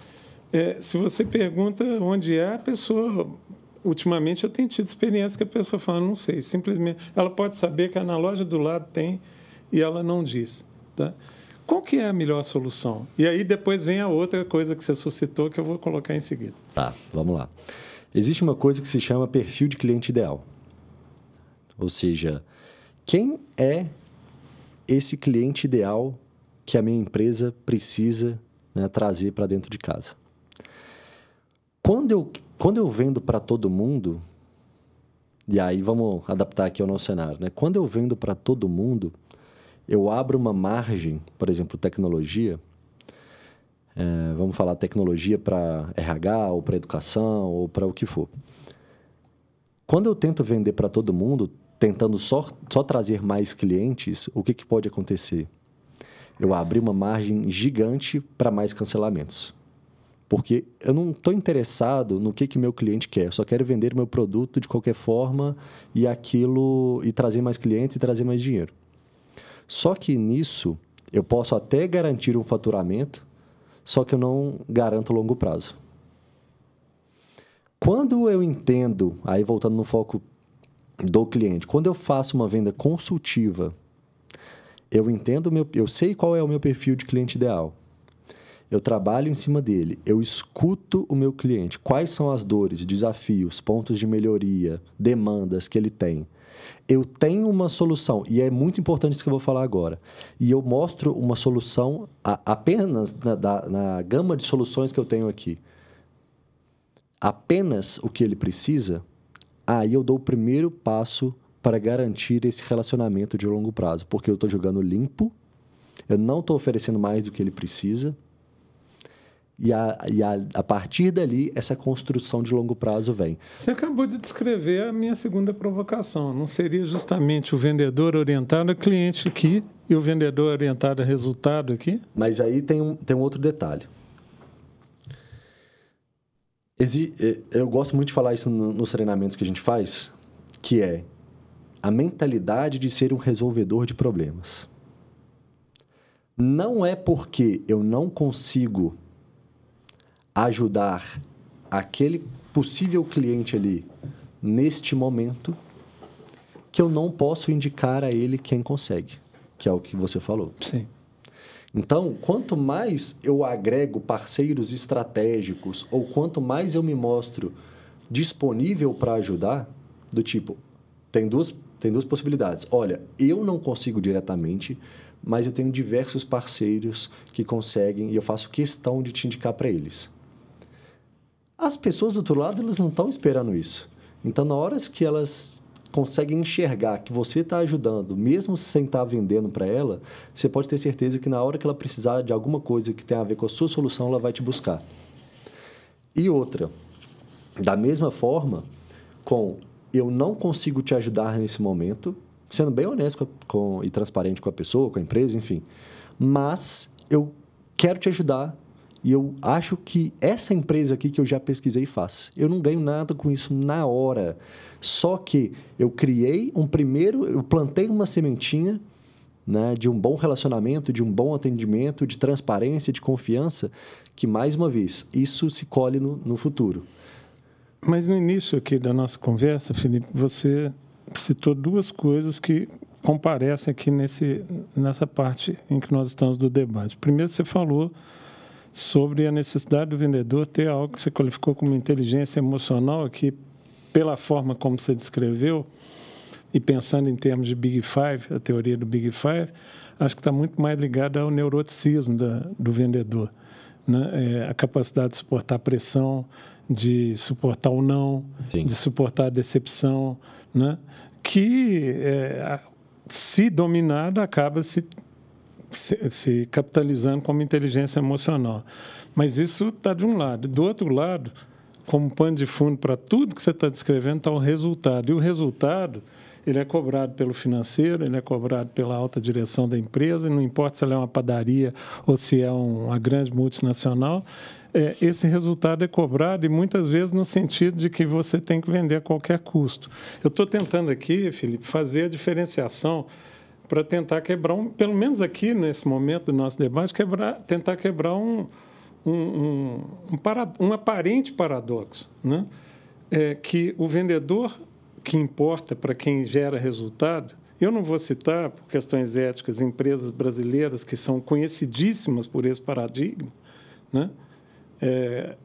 É, se você pergunta onde é, a pessoa. Ultimamente eu tenho tido experiência que a pessoa fala, não sei, simplesmente. Ela pode saber que na loja do lado tem e ela não diz. Tá? Qual que é a melhor solução? E aí depois vem a outra coisa que você suscitou que eu vou colocar em seguida. Tá, vamos lá. Existe uma coisa que se chama perfil de cliente ideal. Ou seja, quem é esse cliente ideal que a minha empresa precisa né, trazer para dentro de casa? Quando eu, quando eu vendo para todo mundo, e aí vamos adaptar aqui ao nosso cenário, né? Quando eu vendo para todo mundo, eu abro uma margem, por exemplo, tecnologia, é, vamos falar tecnologia para RH ou para educação ou para o que for. Quando eu tento vender para todo mundo, tentando só, só trazer mais clientes, o que, que pode acontecer? Eu abri uma margem gigante para mais cancelamentos. Porque eu não estou interessado no que, que meu cliente quer, eu só quero vender meu produto de qualquer forma e aquilo e trazer mais clientes e trazer mais dinheiro. Só que nisso eu posso até garantir um faturamento, só que eu não garanto longo prazo. Quando eu entendo, aí voltando no foco do cliente, quando eu faço uma venda consultiva, eu entendo meu, eu sei qual é o meu perfil de cliente ideal. Eu trabalho em cima dele, eu escuto o meu cliente, quais são as dores, desafios, pontos de melhoria, demandas que ele tem eu tenho uma solução, e é muito importante isso que eu vou falar agora, e eu mostro uma solução a, apenas na, na, na gama de soluções que eu tenho aqui. Apenas o que ele precisa, aí eu dou o primeiro passo para garantir esse relacionamento de longo prazo, porque eu estou jogando limpo, eu não estou oferecendo mais do que ele precisa, e, a, e a, a, partir dali, essa construção de longo prazo vem. Você acabou de descrever a minha segunda provocação. Não seria justamente o vendedor orientado a cliente aqui e o vendedor orientado a resultado aqui? Mas aí tem um, tem um outro detalhe. Exi, é, eu gosto muito de falar isso nos treinamentos que a gente faz, que é a mentalidade de ser um resolvedor de problemas. Não é porque eu não consigo ajudar aquele possível cliente ali neste momento que eu não posso indicar a ele quem consegue, que é o que você falou. Sim. Então, quanto mais eu agrego parceiros estratégicos ou quanto mais eu me mostro disponível para ajudar, do tipo, tem duas, tem duas possibilidades. Olha, eu não consigo diretamente, mas eu tenho diversos parceiros que conseguem e eu faço questão de te indicar para eles. As pessoas do outro lado, elas não estão esperando isso. Então, na hora que elas conseguem enxergar que você está ajudando, mesmo sem estar tá vendendo para ela, você pode ter certeza que na hora que ela precisar de alguma coisa que tenha a ver com a sua solução, ela vai te buscar. E outra, da mesma forma, com eu não consigo te ajudar nesse momento, sendo bem honesto com, com, e transparente com a pessoa, com a empresa, enfim, mas eu quero te ajudar e eu acho que essa empresa aqui que eu já pesquisei faz. Eu não ganho nada com isso na hora. Só que eu criei um primeiro, eu plantei uma sementinha né, de um bom relacionamento, de um bom atendimento, de transparência, de confiança, que, mais uma vez, isso se colhe no, no futuro. Mas no início aqui da nossa conversa, Felipe, você citou duas coisas que comparecem aqui nesse, nessa parte em que nós estamos do debate. Primeiro, você falou sobre a necessidade do vendedor ter algo que você qualificou como inteligência emocional, que, pela forma como você descreveu, e pensando em termos de Big Five, a teoria do Big Five, acho que está muito mais ligada ao neuroticismo da, do vendedor. Né? É, a capacidade de suportar pressão, de suportar o não, Sim. de suportar a decepção, né? que, é, se dominada, acaba se, se, se, capitalizando como inteligência emocional. Mas isso está de um lado. Do outro lado, como pano de fundo para tudo que você está descrevendo, está o resultado. E o resultado ele é cobrado pelo financeiro, ele é cobrado pela alta direção da empresa, não importa se ela é uma padaria ou se é uma grande multinacional, é, esse resultado é cobrado e muitas vezes no sentido de que você tem que vender a qualquer custo. Eu estou tentando aqui, Felipe, fazer a diferenciação para tentar quebrar, um, pelo menos aqui nesse momento do nosso debate, quebrar, tentar quebrar um, um, um, um, para, um aparente paradoxo, né? É que o vendedor que importa para quem gera resultado, eu não vou citar, por questões éticas, empresas brasileiras que são conhecidíssimas por esse paradigma, né? É,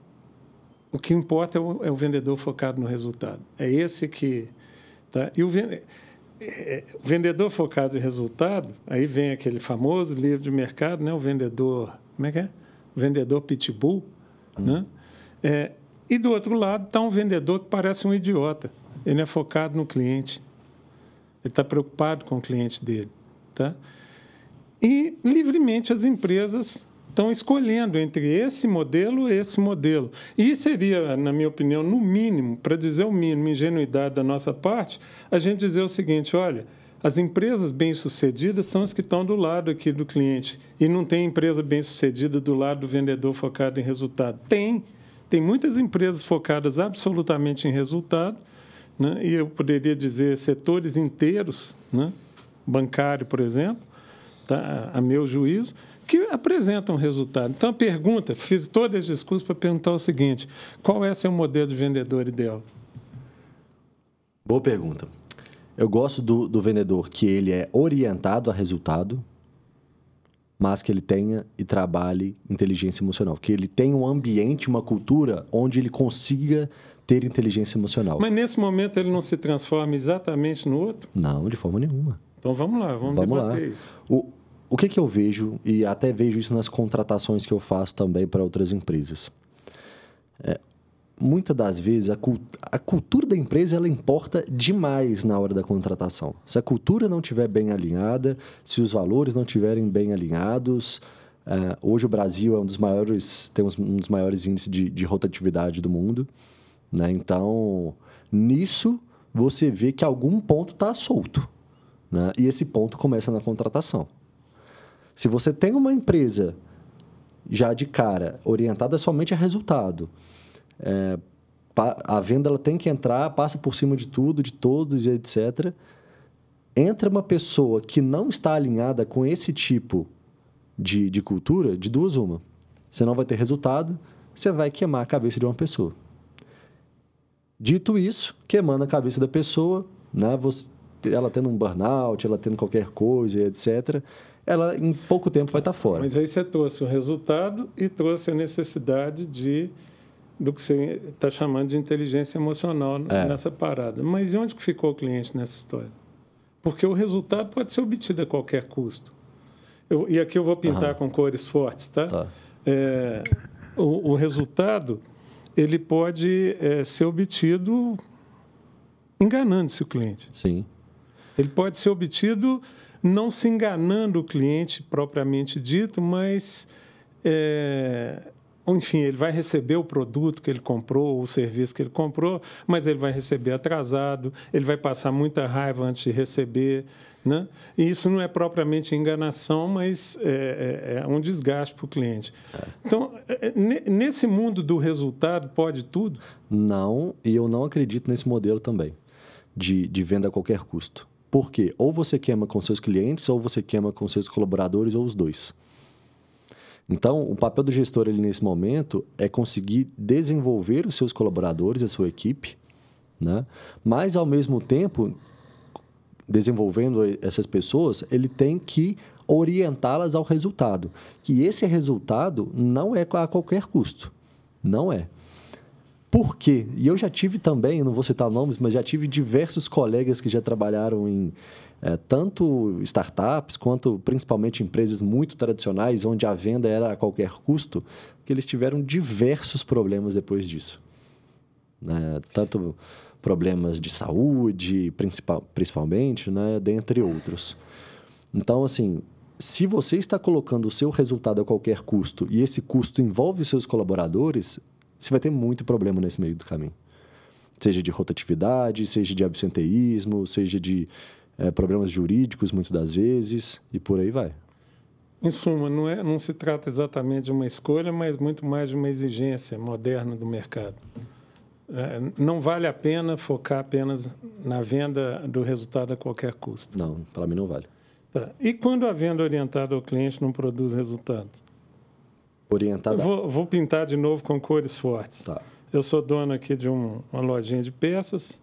o que importa é o, é o, vendedor focado no resultado. É esse que. Tá? E o, é, é, o vendedor focado em resultado, aí vem aquele famoso livro de mercado, né? o vendedor. Como é que é? O vendedor pitbull. Hum. Né? É, e do outro lado está um vendedor que parece um idiota ele é focado no cliente. Ele está preocupado com o cliente dele. Tá? E livremente as empresas estão escolhendo entre esse modelo e esse modelo. E seria, na minha opinião, no mínimo, para dizer o mínimo, ingenuidade da nossa parte, a gente dizer o seguinte: olha, as empresas bem-sucedidas são as que estão do lado aqui do cliente. E não tem empresa bem-sucedida do lado do vendedor focado em resultado. Tem. Tem muitas empresas focadas absolutamente em resultado né? e eu poderia dizer setores inteiros, né? bancário, por exemplo, tá? a meu juízo, que apresentam resultado. Então, a pergunta, fiz todo esse discurso para perguntar o seguinte: qual é seu modelo de vendedor ideal? Boa pergunta. Eu gosto do, do vendedor que ele é orientado a resultado, mas que ele tenha e trabalhe inteligência emocional, que ele tenha um ambiente, uma cultura onde ele consiga ter inteligência emocional. Mas nesse momento ele não se transforma exatamente no outro? Não, de forma nenhuma. Então vamos lá, vamos, vamos debater lá. isso. O, o que, que eu vejo, e até vejo isso nas contratações que eu faço também para outras empresas. É, muitas das vezes a, cult a, cultura da empresa ela importa demais na hora da contratação. Se a cultura não estiver bem alinhada, se os valores não estiverem bem alinhados, é, hoje o Brasil é um dos maiores, tem um dos maiores índices de, de rotatividade do mundo. Né? Então, nisso, você vê que algum ponto está solto. Né? E esse ponto começa na contratação. Se você tem uma empresa já de cara orientada somente a resultado, é, a venda ela tem que entrar, passa por cima de tudo, de todos e etc. Entra uma pessoa que não está alinhada com esse tipo de, de cultura, de duas uma. Você não vai ter resultado, você vai queimar a cabeça de uma pessoa. Dito isso, queimando a cabeça da pessoa, né? Você, ela tendo um burnout, ela tendo qualquer coisa, etc., ela em pouco tempo vai estar fora. Mas aí você trouxe o resultado e trouxe a necessidade de do que você está chamando de inteligência emocional é. nessa parada. Mas e onde que ficou o cliente nessa história? Porque o resultado pode ser obtido a qualquer custo. Eu, e aqui eu vou pintar com cores fortes, tá? tá. É, o, o resultado ele pode é, ser obtido enganando-se o cliente. Sim. Ele pode ser obtido não se enganando o cliente propriamente dito, mas é, enfim, ele vai receber o produto que ele comprou, o serviço que ele comprou, mas ele vai receber atrasado, ele vai passar muita raiva antes de receber. Né? E isso não é propriamente enganação, mas é, é, é um desgaste para o cliente. É. Então, é, é, nesse mundo do resultado, pode tudo? Não, e eu não acredito nesse modelo também, de, de venda a qualquer custo. Por quê? Ou você queima com seus clientes, ou você queima com seus colaboradores, ou os dois. Então, o papel do gestor ali nesse momento é conseguir desenvolver os seus colaboradores, a sua equipe, né? mas, ao mesmo tempo, desenvolvendo essas pessoas, ele tem que orientá-las ao resultado. Que esse resultado não é a qualquer custo. Não é. Por quê? E eu já tive também, não vou citar nomes, mas já tive diversos colegas que já trabalharam em é, tanto startups quanto principalmente empresas muito tradicionais, onde a venda era a qualquer custo, que eles tiveram diversos problemas depois disso. Né? Tanto problemas de saúde, principal, principalmente, né? dentre outros. Então, assim, se você está colocando o seu resultado a qualquer custo e esse custo envolve seus colaboradores, você vai ter muito problema nesse meio do caminho. Seja de rotatividade, seja de absenteísmo, seja de é, problemas jurídicos, muitas das vezes, e por aí vai. Em suma, não, é, não se trata exatamente de uma escolha, mas muito mais de uma exigência moderna do mercado. É, não vale a pena focar apenas na venda do resultado a qualquer custo. Não, para mim não vale. Tá. E quando a venda orientada ao cliente não produz resultado? Orientada. Vou, vou, pintar de novo com cores fortes. Tá. Eu sou dono aqui de um, uma lojinha de peças.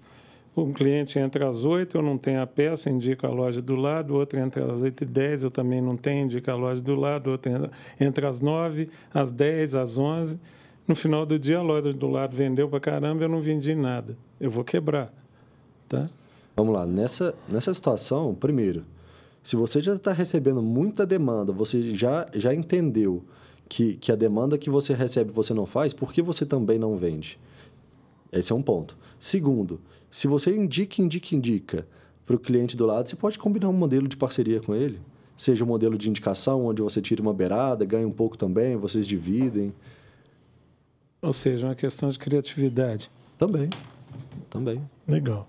Um cliente entra às 8, eu não tenho a peça, indico a loja do lado. Outro entra às 8 e 10, eu também não tenho, indico a loja do lado. Outro entra, entra às 9, às 10, às 11. No final do dia, a loja do lado vendeu para caramba, eu não vendi nada. Eu vou quebrar. Tá? Vamos lá. Nessa, nessa situação, primeiro, se você já está recebendo muita demanda, você já, já entendeu que, que a demanda que você recebe você não faz, por que você também não vende? Esse é um ponto. Segundo, se você indica, indica, indica para o cliente do lado, você pode combinar um modelo de parceria com ele. Seja um modelo de indicação, onde você tira uma beirada, ganha um pouco também, vocês dividem. Ou seja, uma questão de criatividade. Também. Também. Legal.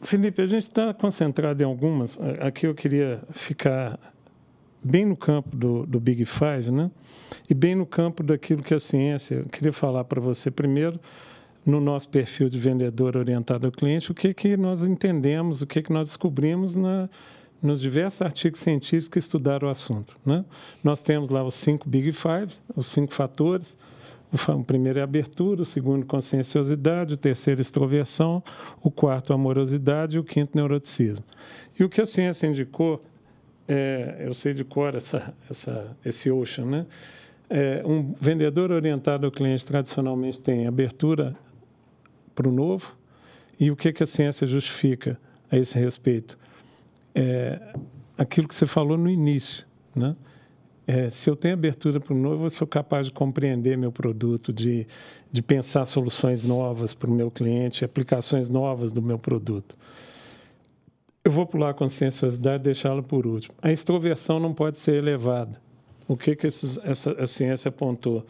Felipe, a gente está concentrado em algumas. Aqui eu queria ficar bem no campo do, do Big Five, né? E bem no campo daquilo que a ciência. Eu queria falar para você primeiro no nosso perfil de vendedor orientado ao cliente o que que nós entendemos, o que que nós descobrimos na nos diversos artigos científicos que estudaram o assunto. Né? Nós temos lá os cinco Big Fives, os cinco fatores. O primeiro é abertura, o segundo, conscienciosidade, o terceiro, extroversão, o quarto, amorosidade e o quinto, neuroticismo. E o que a ciência indicou é, eu sei de cor essa, essa, esse Ocean, né? É, um vendedor orientado ao cliente tradicionalmente tem abertura para o novo e o que, que a ciência justifica a esse respeito? É, aquilo que você falou no início, né? É, se eu tenho abertura para o novo, eu sou capaz de compreender meu produto, de, de pensar soluções novas para o meu cliente, aplicações novas do meu produto. Eu vou pular a conscienciosidade e deixá-la por último. A extroversão não pode ser elevada. O que, que esses, essa, a ciência apontou?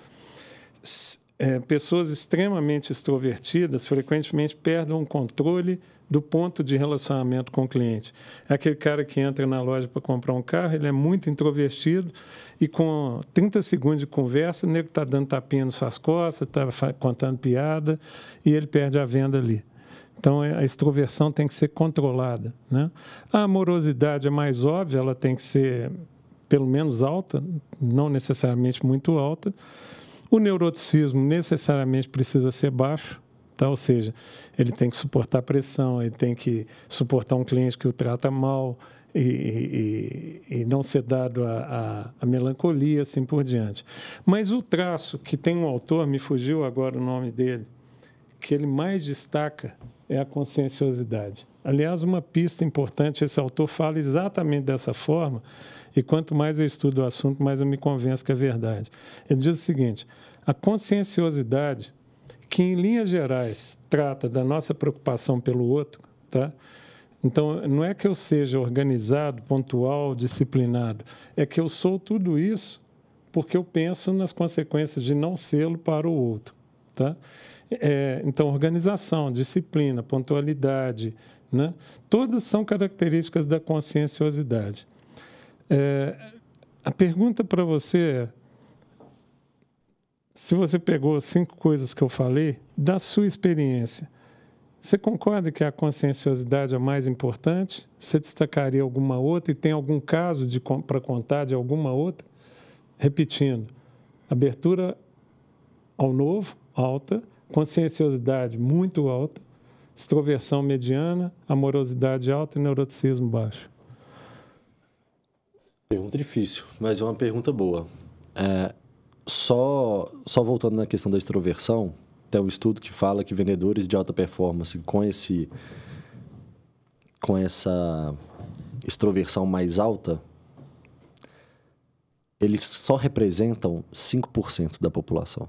É, pessoas extremamente extrovertidas frequentemente perdem o controle do ponto de relacionamento com o cliente. É aquele cara que entra na loja para comprar um carro, ele é muito introvertido e com 30 segundos de conversa, o nego está dando tapinha nas suas costas, está contando piada e ele perde a venda ali. Então, é, a extroversão tem que ser controlada. Né? A amorosidade é mais óbvia, ela tem que ser pelo menos alta, não necessariamente muito alta. O neuroticismo necessariamente precisa ser baixo, tá? ou seja, ele tem que suportar pressão, ele tem que suportar um cliente que o trata mal e, e, e não ser dado a, a, a, melancolia, assim por diante. Mas o traço que tem um autor, me fugiu agora o nome dele, que ele mais destaca é a conscienciosidade. Aliás, uma pista importante, esse autor fala exatamente dessa forma, e quanto mais eu estudo o assunto, mais eu me convenço que é verdade. Ele diz o seguinte: a conscienciosidade, que em linhas gerais trata da nossa preocupação pelo outro, tá? Então, não é que eu seja organizado, pontual, disciplinado, é que eu sou tudo isso porque eu penso nas consequências de não sê-lo para o outro, tá? É, então, organização, disciplina, pontualidade, né? todas são características da conscienciosidade. É, a pergunta para você é: se você pegou cinco coisas que eu falei, da sua experiência, Você concorda que a conscienciosidade é a mais importante? Você destacaria alguma outra e tem algum caso para contar de alguma outra? Repetindo, abertura ao novo, alta, conscienciosidade muito alta, extroversão mediana, amorosidade alta e neuroticismo baixo. Pergunta difícil, mas é uma pergunta boa. É, só, só voltando na questão da extroversão, tem um estudo que fala que vendedores de alta performance com esse com essa extroversão mais alta, eles só representam 5% da população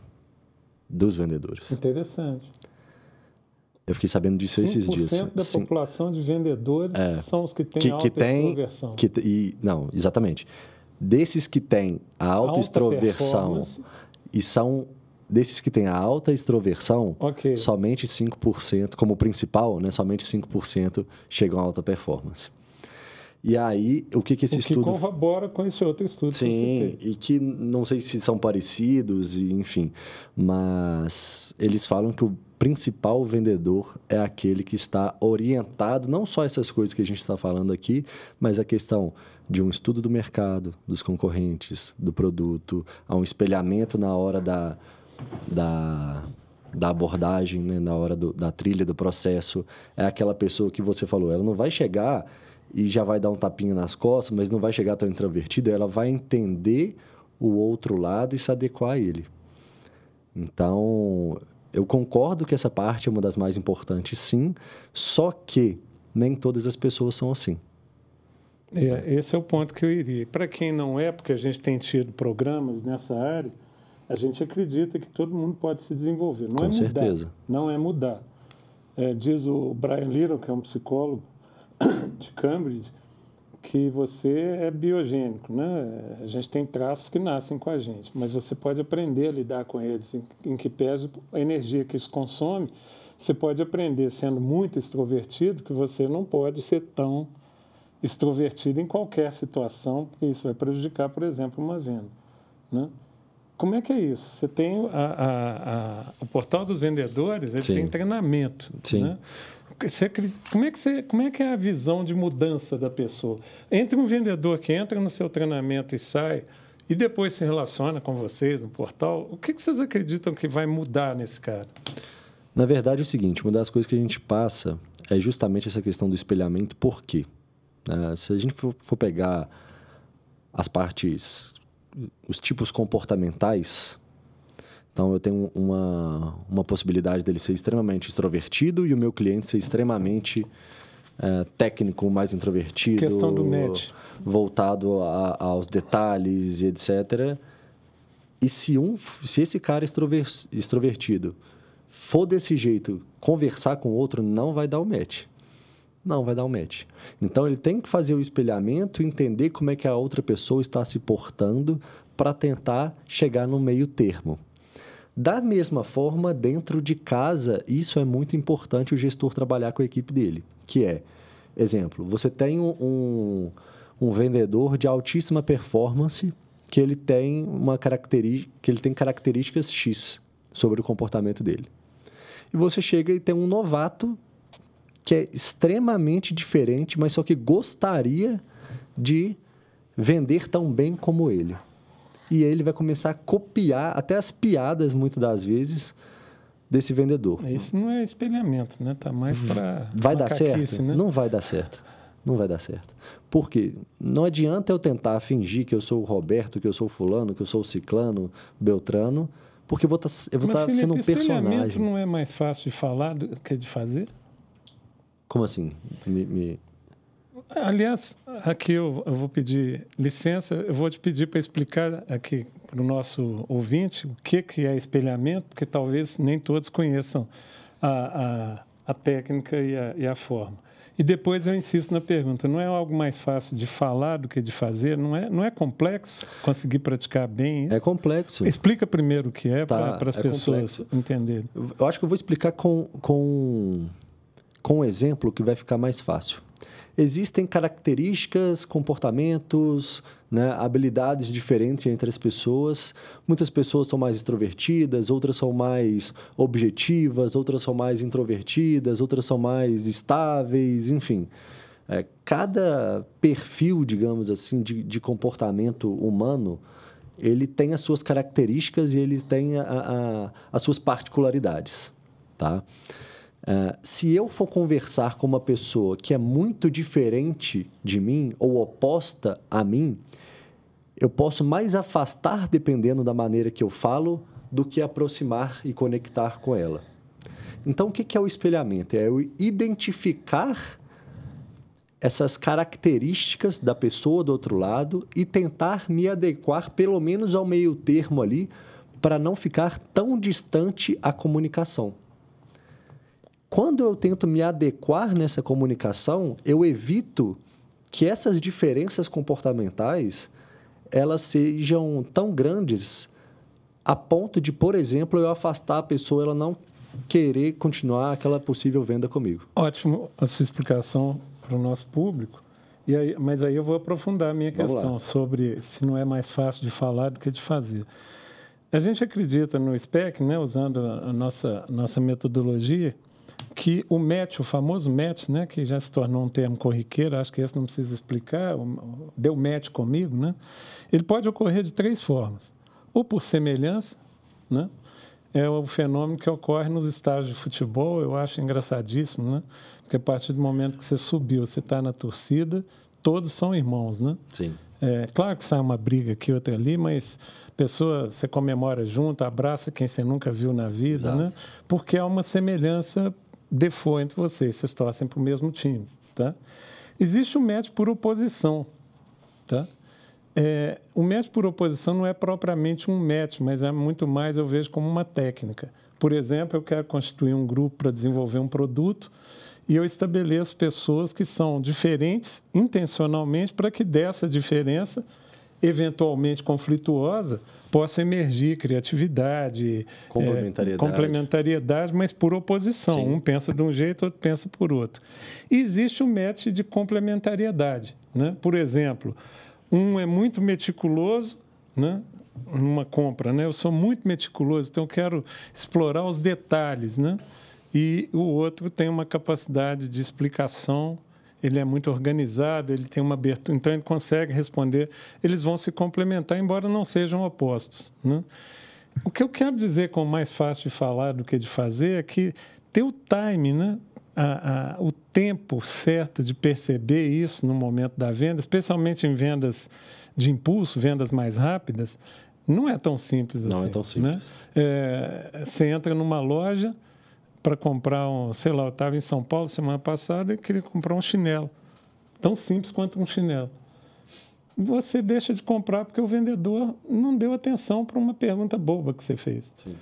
dos vendedores. Interessante. Eu fiquei sabendo disso esses dias. 5% da população de vendedores é, são os que têm que, alta que tem, extroversão. Que, e, não, exatamente. Desses que têm a alta, alta extroversão e são desses que têm a alta extroversão, okay. somente 5%, como principal, né, somente 5% chegam a alta performance. E aí, o que, que esse o estudo. Que corrobora com esse outro estudo. Sim, que e que não sei se são parecidos, enfim. Mas eles falam que o principal vendedor é aquele que está orientado, não só essas coisas que a gente está falando aqui, mas a questão de um estudo do mercado, dos concorrentes, do produto, a um espelhamento na hora da, da, da abordagem, né? na hora do, da trilha do processo. É aquela pessoa que você falou, ela não vai chegar e já vai dar um tapinha nas costas, mas não vai chegar tão introvertida, ela vai entender o outro lado e se adequar a ele. Então, eu concordo que essa parte é uma das mais importantes, sim, só que nem todas as pessoas são assim. É, esse é o ponto que eu iria. Para quem não é, porque a gente tem tido programas nessa área, a gente acredita que todo mundo pode se desenvolver. Não Com é mudar, certeza. Não é mudar. É, diz o Brian Little, que é um psicólogo de Cambridge, que você é biogênico, né? A gente tem traços que nascem com a gente, mas você pode aprender a lidar com eles, em, em que pese a energia que isso consome. Você pode aprender sendo muito extrovertido que você não pode ser tão extrovertido em qualquer situação, porque isso vai prejudicar, por exemplo, uma venda, né? Como é que é isso? Você tem a, a, a, o portal dos vendedores, ele Sim. tem treinamento. Sim. Né? Você, como, é que você, como é que é a visão de mudança da pessoa? Entre um vendedor que entra no seu treinamento e sai, e depois se relaciona com vocês no portal, o que, que vocês acreditam que vai mudar nesse cara? Na verdade, é o seguinte: uma das coisas que a gente passa é justamente essa questão do espelhamento. Por quê? Uh, se a gente for pegar as partes os tipos comportamentais. Então, eu tenho uma, uma possibilidade dele ser extremamente extrovertido e o meu cliente ser extremamente é, técnico, mais introvertido. Questão do match. Voltado a, aos detalhes e etc. E se, um, se esse cara extrovertido for desse jeito, conversar com o outro, não vai dar o match não vai dar um match. Então ele tem que fazer o espelhamento, entender como é que a outra pessoa está se portando para tentar chegar no meio termo. Da mesma forma, dentro de casa, isso é muito importante o gestor trabalhar com a equipe dele, que é, exemplo, você tem um, um vendedor de altíssima performance que ele tem uma característica, que ele tem características X sobre o comportamento dele. E você chega e tem um novato que é extremamente diferente, mas só que gostaria de vender tão bem como ele. E ele vai começar a copiar até as piadas, muitas das vezes, desse vendedor. Isso não é espelhamento, né? Tá mais para Vai dar certo? Né? Não vai dar certo. Não vai dar certo. Por quê? Não adianta eu tentar fingir que eu sou o Roberto, que eu sou o fulano, que eu sou o ciclano, Beltrano, porque eu vou tá, estar tá sendo um personagem. não é mais fácil de falar do que de fazer? Como assim? Me, me... Aliás, aqui eu, eu, vou pedir licença, eu vou te pedir para explicar aqui para o nosso ouvinte o que, que é espelhamento, porque talvez nem todos conheçam a, a, a técnica e a, e a forma. E depois eu insisto na pergunta: não é algo mais fácil de falar do que de fazer? Não é, não é complexo conseguir praticar bem isso? É complexo. Explica primeiro o que é tá, para as é pessoas complexo. entenderem. Eu acho que eu vou explicar com, com com um exemplo que vai ficar mais fácil. existem características, comportamentos, né, habilidades diferentes entre as pessoas. Muitas pessoas são mais extrovertidas, outras são mais objetivas, outras são mais introvertidas, outras são mais estáveis, enfim. É, cada perfil, digamos assim, de, de, comportamento humano, ele tem as suas características e ele tem a, a, as suas particularidades, tá? Uh, se eu for conversar com uma pessoa que é muito diferente de mim ou oposta a mim, eu posso mais afastar dependendo da maneira que eu falo do que aproximar e conectar com ela. Então, o que é o espelhamento? É eu identificar essas características da pessoa do outro lado e tentar me adequar pelo menos ao meio termo ali para não ficar tão distante a comunicação. Quando eu tento me adequar nessa comunicação, eu evito que essas diferenças comportamentais elas sejam tão grandes a ponto de, por exemplo, eu afastar a pessoa, ela não querer continuar aquela possível venda comigo. Ótimo a sua explicação para o nosso público. E aí, mas aí eu vou aprofundar a minha Vamos questão lá. sobre se não é mais fácil de falar do que de fazer. A gente acredita no SPEC, né, usando a nossa, nossa metodologia, que o match, o famoso match, né, que já se tornou um termo corriqueiro, acho que esse não precisa explicar, deu match comigo, né, ele pode ocorrer de três formas. Ou por semelhança, né, é o fenômeno que ocorre nos estádios de futebol, eu acho engraçadíssimo, né, porque a partir do momento que você subiu, você está na torcida, todos são irmãos, né? Sim. É, claro que sai uma briga aqui, outra ali, mas pessoa você comemora junto, abraça quem você nunca viu na vida, Exato. né? Porque há uma semelhança default entre vocês, vocês torcem para o mesmo time, tá? Existe o match por oposição, tá? É, o match por oposição não é propriamente um match, mas é muito mais, eu vejo, como uma técnica. Por exemplo, eu quero constituir um grupo para desenvolver um produto e eu estabeleço pessoas que são diferentes intencionalmente para que dessa diferença eventualmente conflituosa, possa emergir criatividade, complementariedade, é, complementariedade mas por oposição. Sim. Um pensa de um jeito, outro pensa por outro. E existe um método de complementariedade. Né? Por exemplo, um é muito meticuloso, né? numa compra, né? Eu sou muito meticuloso, então eu quero explorar os detalhes, né? E o outro tem uma capacidade de explicação ele é muito organizado, ele tem uma abertura, então ele consegue responder. Eles vão se complementar, embora não sejam opostos. Né? O que eu quero dizer com mais fácil de falar do que de fazer é que ter o time, né? A, a, o tempo certo de perceber isso no momento da venda, especialmente em vendas de impulso, vendas mais rápidas, não é tão simples não assim. Não é tão simples. Né? É, você entra numa loja, para comprar um, sei lá, eu estava em São Paulo semana passada e queria comprar um chinelo. Tão simples quanto um chinelo. Você deixa de comprar porque o vendedor não deu atenção para uma pergunta boba que você fez. Sim.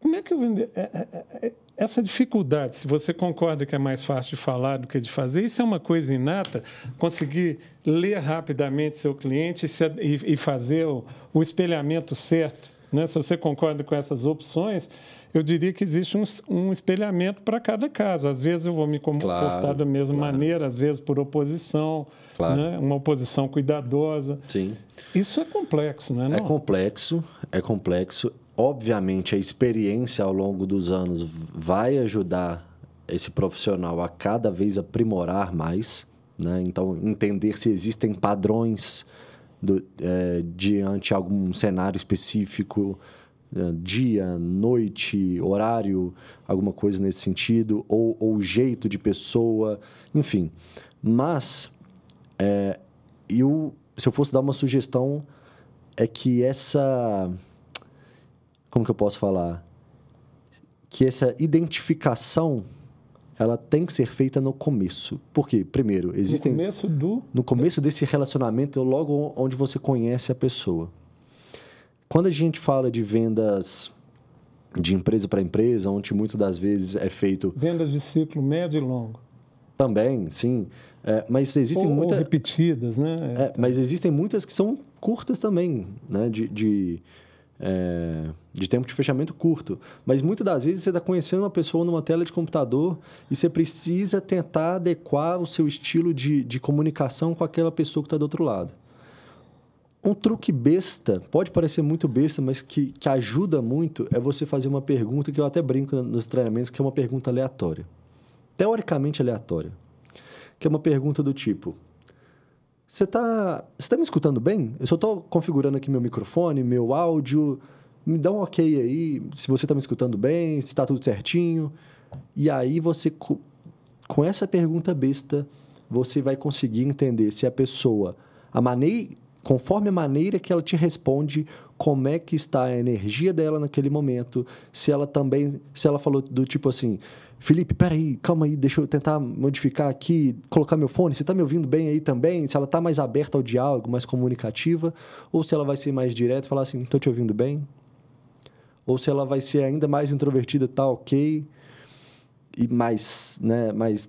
Como é que o vendedor. É, é, é, essa dificuldade, se você concorda que é mais fácil de falar do que de fazer, isso é uma coisa inata, conseguir ler rapidamente seu cliente e, fazer o, o espelhamento certo. Né? Se você concorda com essas opções, eu diria que existe um, um espelhamento para cada caso. Às vezes eu vou me comportar claro, da mesma claro. maneira, às vezes por oposição, claro. né? uma oposição cuidadosa. Sim. Isso é complexo, não é? Não? É complexo, é complexo. Obviamente, a experiência ao longo dos anos vai ajudar esse profissional a cada vez aprimorar mais, né? Então, entender se existem padrões do, é, diante de algum cenário específico, é, dia, noite, horário, alguma coisa nesse sentido, ou, ou jeito de pessoa, enfim. Mas, é, eu, se eu fosse dar uma sugestão, é que essa. Como que eu posso falar? Que essa identificação ela tem que ser feita no começo. Por quê? Primeiro, existem. No começo do. No começo desse relacionamento, logo onde você conhece a pessoa. Quando a gente fala de vendas de empresa para empresa, onde muitas das vezes é feito. Vendas de ciclo médio e longo. Também, sim. É, mas existem muitas. repetidas, né? É, mas existem muitas que são curtas também, né? De, de, é, de tempo de fechamento curto. Mas muitas das vezes você está conhecendo uma pessoa numa tela de computador e você precisa tentar adequar o seu estilo de, de comunicação com aquela pessoa que está do outro lado. Um truque besta, pode parecer muito besta, mas que, que ajuda muito, é você fazer uma pergunta que eu até brinco nos treinamentos, que é uma pergunta aleatória. Teoricamente aleatória. Que é uma pergunta do tipo: Você está você tá me escutando bem? Eu só estou configurando aqui meu microfone, meu áudio. Me dá um ok aí, se você está me escutando bem, se está tudo certinho. E aí você, com essa pergunta besta, você vai conseguir entender se a pessoa, a maneira, conforme a maneira que ela te responde, como é que está a energia dela naquele momento, se ela também, se ela falou do tipo assim, Felipe, peraí, calma aí, deixa eu tentar modificar aqui, colocar meu fone, você está me ouvindo bem aí também? Se ela está mais aberta ao diálogo, mais comunicativa, ou se ela vai ser mais direta e falar assim, estou te ouvindo bem? Ou se ela vai ser ainda mais introvertida, tá ok? e mais, né, mais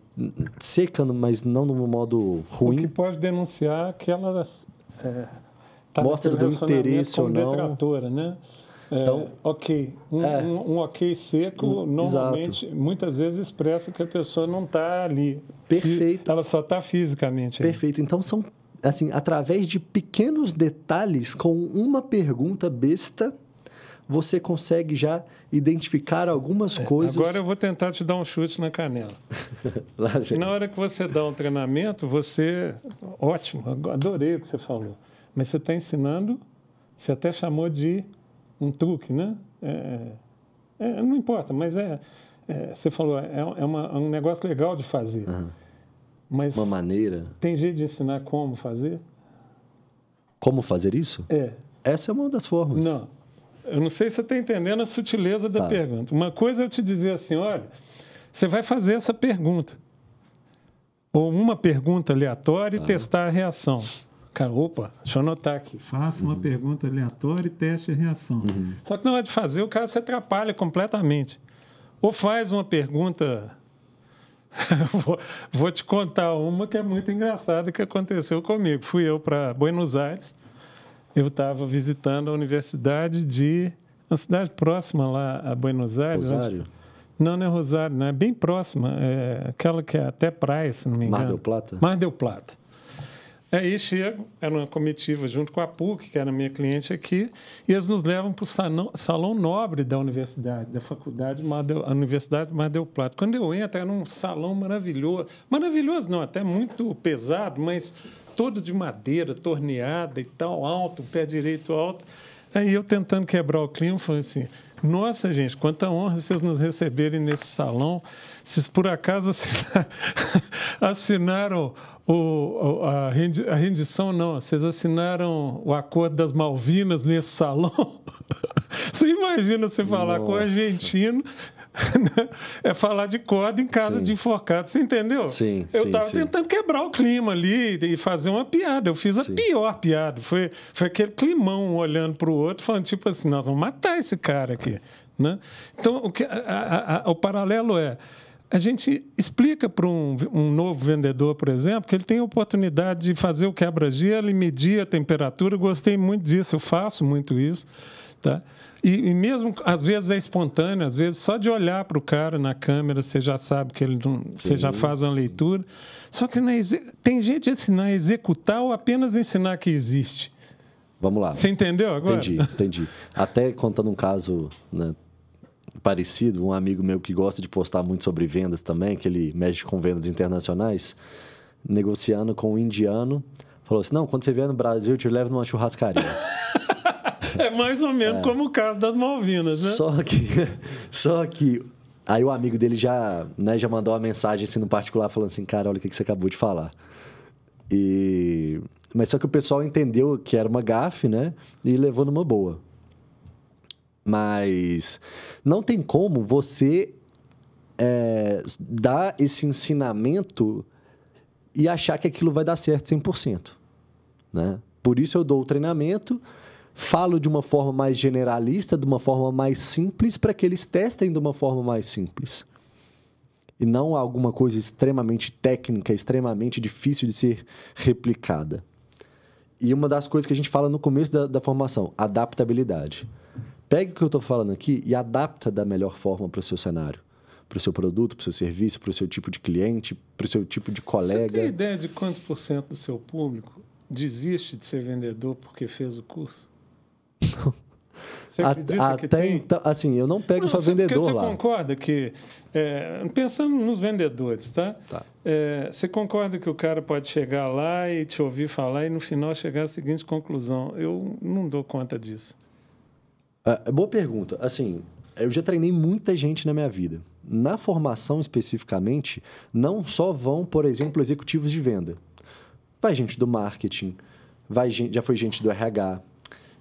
seca, mas não no modo ruim. O que pode denunciar que ela é, tá mostra do interesse ou não. Detratora, né? É, então, ok. Um, é, um, um, ok seco, um, normalmente, exato. muitas vezes expressa que a pessoa não está ali. Perfeito. Ela só está fisicamente. Ali. Perfeito. Então, são, assim, através de pequenos detalhes, com uma pergunta besta, você consegue já identificar algumas é, coisas. Agora eu vou tentar te dar um chute na canela. Lá, na hora que você dá um treinamento, você. Ótimo, adorei o que você falou. Mas você está ensinando, você até chamou de um truque, né? É, é, não importa, mas é, é você falou, é, é, uma, é, um negócio legal de fazer. Uhum. Mas uma maneira. Tem jeito de ensinar como fazer? Como fazer isso? É. Essa é uma das formas. Não. Eu não sei se você está entendendo a sutileza da tá. pergunta. Uma coisa é eu te dizer assim: olha, você vai fazer essa pergunta. Ou uma pergunta aleatória e ah. testar a reação. Cara, opa, deixa eu anotar aqui. Faça uma uhum. pergunta aleatória e teste a reação. Uhum. Só que na hora de fazer, o cara se atrapalha completamente. Ou faz uma pergunta. vou, vou, te contar uma que é muito engraçada que aconteceu comigo. Fui eu para Buenos Aires. Eu estava visitando a Universidade de. Uma cidade próxima lá a Buenos Aires. Rosário? Não, não é Rosário, não. É bem próxima. É aquela que é até praia, se não me engano. Mar del Plata? Mar del Plata. Aí chego, era uma comitiva junto com a PUC, que era minha cliente aqui, e eles nos levam para o salão, salão, nobre da universidade, da faculdade, a Universidade Mar del Plata. Quando eu entro, era um salão maravilhoso. Maravilhoso não, até muito pesado, mas todo de madeira, torneada e tal, alto, pé direito alto. Aí eu tentando quebrar o clima, falei assim: nossa, gente, quanta honra vocês nos receberem nesse salão. Vocês, por acaso, assinaram o, a rendição, não, vocês assinaram o Acordo das Malvinas nesse salão. Você imagina você falar Nossa. com o argentino é falar de corda em casa sim. de enforcado, você entendeu? Sim. Eu estava tentando quebrar o clima ali e fazer uma piada. Eu fiz a sim. pior piada. Foi, foi aquele climão olhando para o outro, falando tipo assim: nós vamos matar esse cara aqui. Né? Então, o, que, a, a, a, o paralelo é. A gente explica para um, um, novo vendedor, por exemplo, que ele tem a oportunidade de fazer o quebra-gelo e medir a temperatura. Eu gostei muito disso, eu faço muito isso. Tá? E, e, mesmo, às vezes é espontâneo, às vezes só de olhar para o cara na câmera você já sabe que ele não, você já faz uma leitura. Só que é, tem gente ensinar a executar ou apenas ensinar que existe. Vamos lá. Você entendeu agora? Entendi, entendi. Até contando um caso né, parecido, um amigo meu que gosta de postar muito sobre vendas também, que ele mexe com vendas internacionais, negociando com um indiano, falou assim: não, quando você vier no Brasil, eu te levo numa churrascaria. É mais ou menos é. como o caso das Malvinas, né? Só que, só que aí o amigo dele já, né, já mandou uma mensagem assim no particular falando assim, cara, olha o que, você acabou de falar. E mas só que o pessoal entendeu que era uma gafe, né? E levou numa boa. Mas não tem como você é, dar esse ensinamento e achar que aquilo vai dar certo 100%. Né? Por isso eu dou o treinamento falo de uma forma mais generalista, de uma forma mais simples, para que eles testem de uma forma mais simples. E não alguma coisa extremamente técnica, extremamente difícil de ser replicada. E uma das coisas que a gente fala no começo da, da formação, adaptabilidade. Pega o que eu estou falando aqui e adapta da melhor forma para o seu cenário. Para o seu produto, para o seu serviço, para o seu tipo de cliente, para o seu tipo de colega. Você tem ideia de quantos por cento do seu público desiste de ser vendedor porque fez o curso? Não. Você acredita Até que tem? Então, assim, eu não pego não, só vendedor você lá. Você concorda que, é, pensando nos vendedores, tá? tá. É, você concorda que o cara pode chegar lá e te ouvir falar e no final chegar à seguinte conclusão? Eu não dou conta disso. É, boa pergunta. Assim, eu já treinei muita gente na minha vida. Na formação especificamente, não só vão, por exemplo, executivos de venda. Vai gente do marketing, vai gente, já foi gente do RH,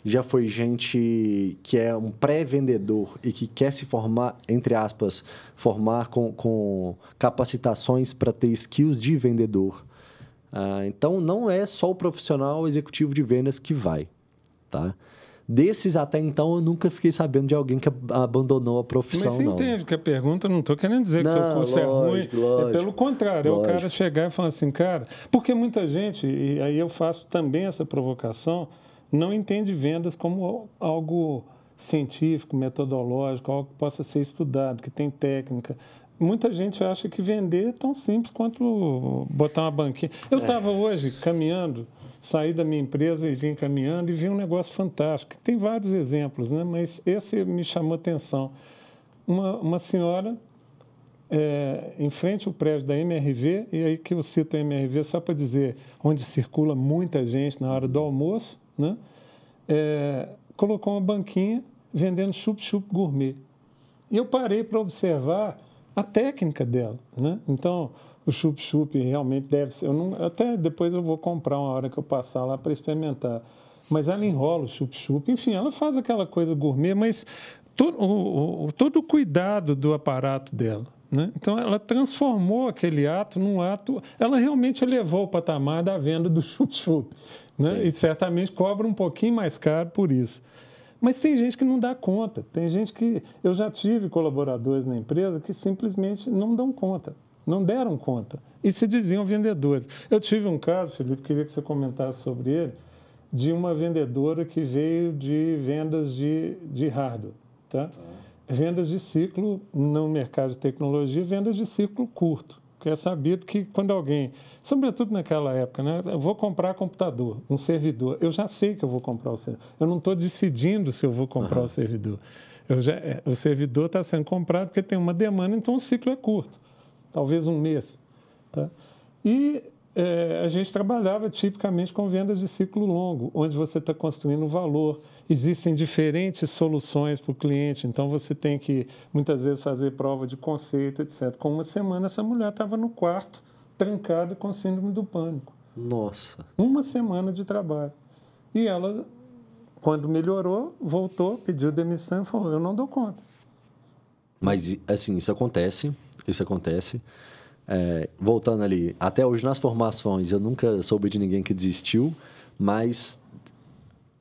já foi gente que é um pré-vendedor e que quer se formar, entre aspas, formar com, com capacitações para ter skills de vendedor. Ah, então, não é só o profissional executivo de vendas que vai, tá? Desses até então eu nunca fiquei sabendo de alguém que abandonou a profissão. Mas você não. entende que a pergunta, não estou querendo dizer que não, seu curso lógico, é ruim. Lógico, é pelo contrário, lógico. é o cara chegar e falar assim, cara, porque muita gente, e aí eu faço também essa provocação, não entende vendas como algo científico, metodológico, algo que possa ser estudado, que tem técnica. Muita gente acha que vender é tão simples quanto botar uma banquinha. Eu estava é. hoje caminhando, saí da minha empresa e vim caminhando e vi um negócio fantástico. Tem vários exemplos, né? mas esse me chamou atenção. Uma, uma senhora é, em frente ao prédio da MRV, e aí que eu cito a MRV só para dizer onde circula muita gente na hora do almoço, né? É, colocou uma banquinha vendendo chup-chup gourmet. E eu parei para observar a técnica dela. Né? Então, o chup-chup realmente deve ser. Eu não, até depois eu vou comprar uma hora que eu passar lá para experimentar. Mas ela enrola o chup-chup. Enfim, ela faz aquela coisa gourmet, mas todo o, o, todo o cuidado do aparato dela. Né? Então, ela transformou aquele ato num ato. Ela realmente elevou o patamar da venda do chup-chup. Né? E certamente cobra um pouquinho mais caro por isso. Mas tem gente que não dá conta. Tem gente que. Eu já tive colaboradores na empresa que simplesmente não dão conta. Não deram conta. E se diziam vendedores. Eu tive um caso, Felipe, queria que você comentasse sobre ele, de uma vendedora que veio de vendas de, de hardware. Tá? Vendas de ciclo no mercado de tecnologia, vendas de ciclo curto porque é sabido que quando alguém, sobretudo naquela época, né, eu vou comprar computador, um servidor, eu já sei que eu vou comprar o servidor. Eu não estou decidindo se eu vou comprar uhum. o servidor. Já, é, o servidor está sendo comprado porque tem uma demanda, então o ciclo é curto, talvez um mês. Tá? E é, a gente trabalhava tipicamente com vendas de ciclo longo, onde você está construindo valor. Existem diferentes soluções para o cliente, então você tem que muitas vezes fazer prova de conceito, etc. Com uma semana, essa mulher estava no quarto, trancada com síndrome do pânico. Nossa! Uma semana de trabalho. E ela, quando melhorou, voltou, pediu demissão e falou: Eu não dou conta. Mas, assim, isso acontece, isso acontece. É, voltando ali, até hoje nas formações eu nunca soube de ninguém que desistiu, mas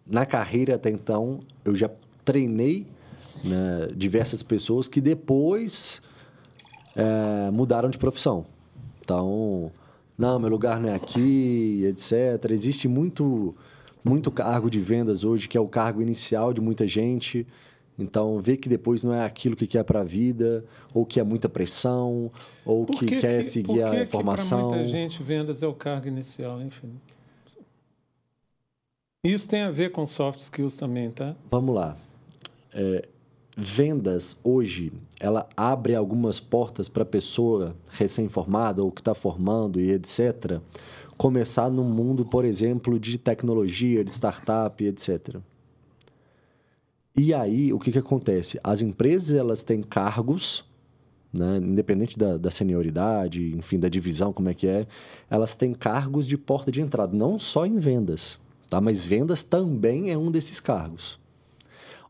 na carreira até então eu já treinei né, diversas pessoas que depois é, mudaram de profissão. Então, não, meu lugar não é aqui, etc. Existe muito, muito cargo de vendas hoje que é o cargo inicial de muita gente. Então, vê que depois não é aquilo que quer para a vida, ou que é muita pressão, ou que, que, quer seguir que a informação. Que muita gente, vendas é o cargo inicial, enfim. Isso tem a ver com soft skills também, tá? Vamos lá. É, vendas hoje, ela abre algumas portas para a pessoa recém-formada ou que está formando e etc. Começar no mundo, por exemplo, de tecnologia, de startup, etc. E aí, o que, que acontece? As empresas elas têm cargos, né? independente da, da senioridade, enfim, da divisão, como é que é, elas têm cargos de porta de entrada, não só em vendas, tá? mas vendas também é um desses cargos.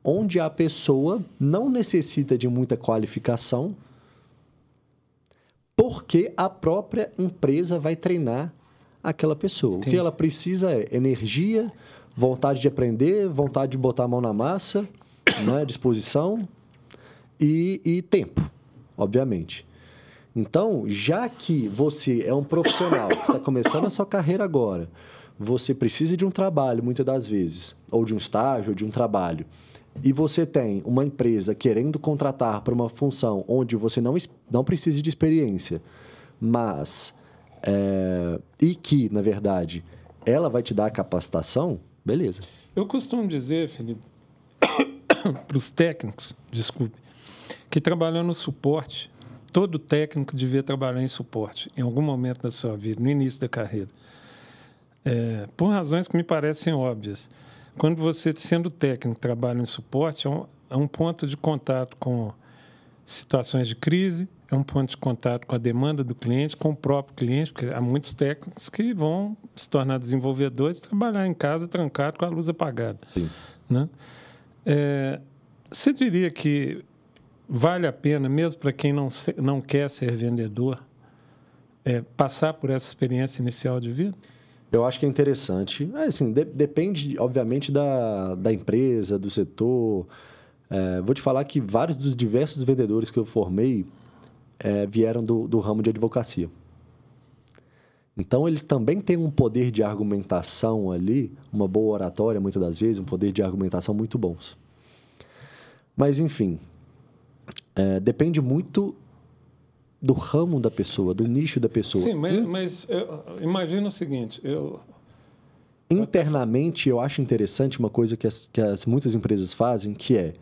Onde a pessoa não necessita de muita qualificação, porque a própria empresa vai treinar aquela pessoa. Entendi. O que ela precisa é energia, vontade de aprender, vontade de botar a mão na massa, né? disposição e, e tempo, obviamente. Então, já que você é um profissional que está começando a sua carreira agora, você precisa de um trabalho, muitas das vezes, ou de um estágio, ou de um trabalho, e você tem uma empresa querendo contratar para uma função onde você não, não precisa de experiência, mas. É, e que, na verdade, ela vai te dar a capacitação, beleza. Eu costumo dizer, Felipe, para os técnicos, desculpe, que trabalhando no suporte, todo técnico devia trabalhar em suporte em algum momento da sua vida, no início da carreira. É, por razões que me parecem óbvias. Quando você, sendo técnico, trabalha em suporte, é um, é um ponto de contato com situações de crise, é um ponto de contato com a demanda do cliente, com o próprio cliente, porque há muitos técnicos que vão se tornar desenvolvedores e trabalhar em casa trancado com a luz apagada. Sim. Né? É, você diria que vale a pena, mesmo para quem não, não quer ser vendedor, é, passar por essa experiência inicial de vida? Eu acho que é interessante. É, assim, de, depende, obviamente, da, da empresa, do setor. É, vou te falar que vários dos diversos vendedores que eu formei é, vieram do, do ramo de advocacia. Então, eles também têm um poder de argumentação ali, uma boa oratória, muitas das vezes, um poder de argumentação muito bons. Mas, enfim, é, depende muito do ramo da pessoa, do nicho da pessoa. Sim, mas, mas imagina o seguinte, eu... Internamente, eu acho interessante uma coisa que, as, que as, muitas empresas fazem, que é,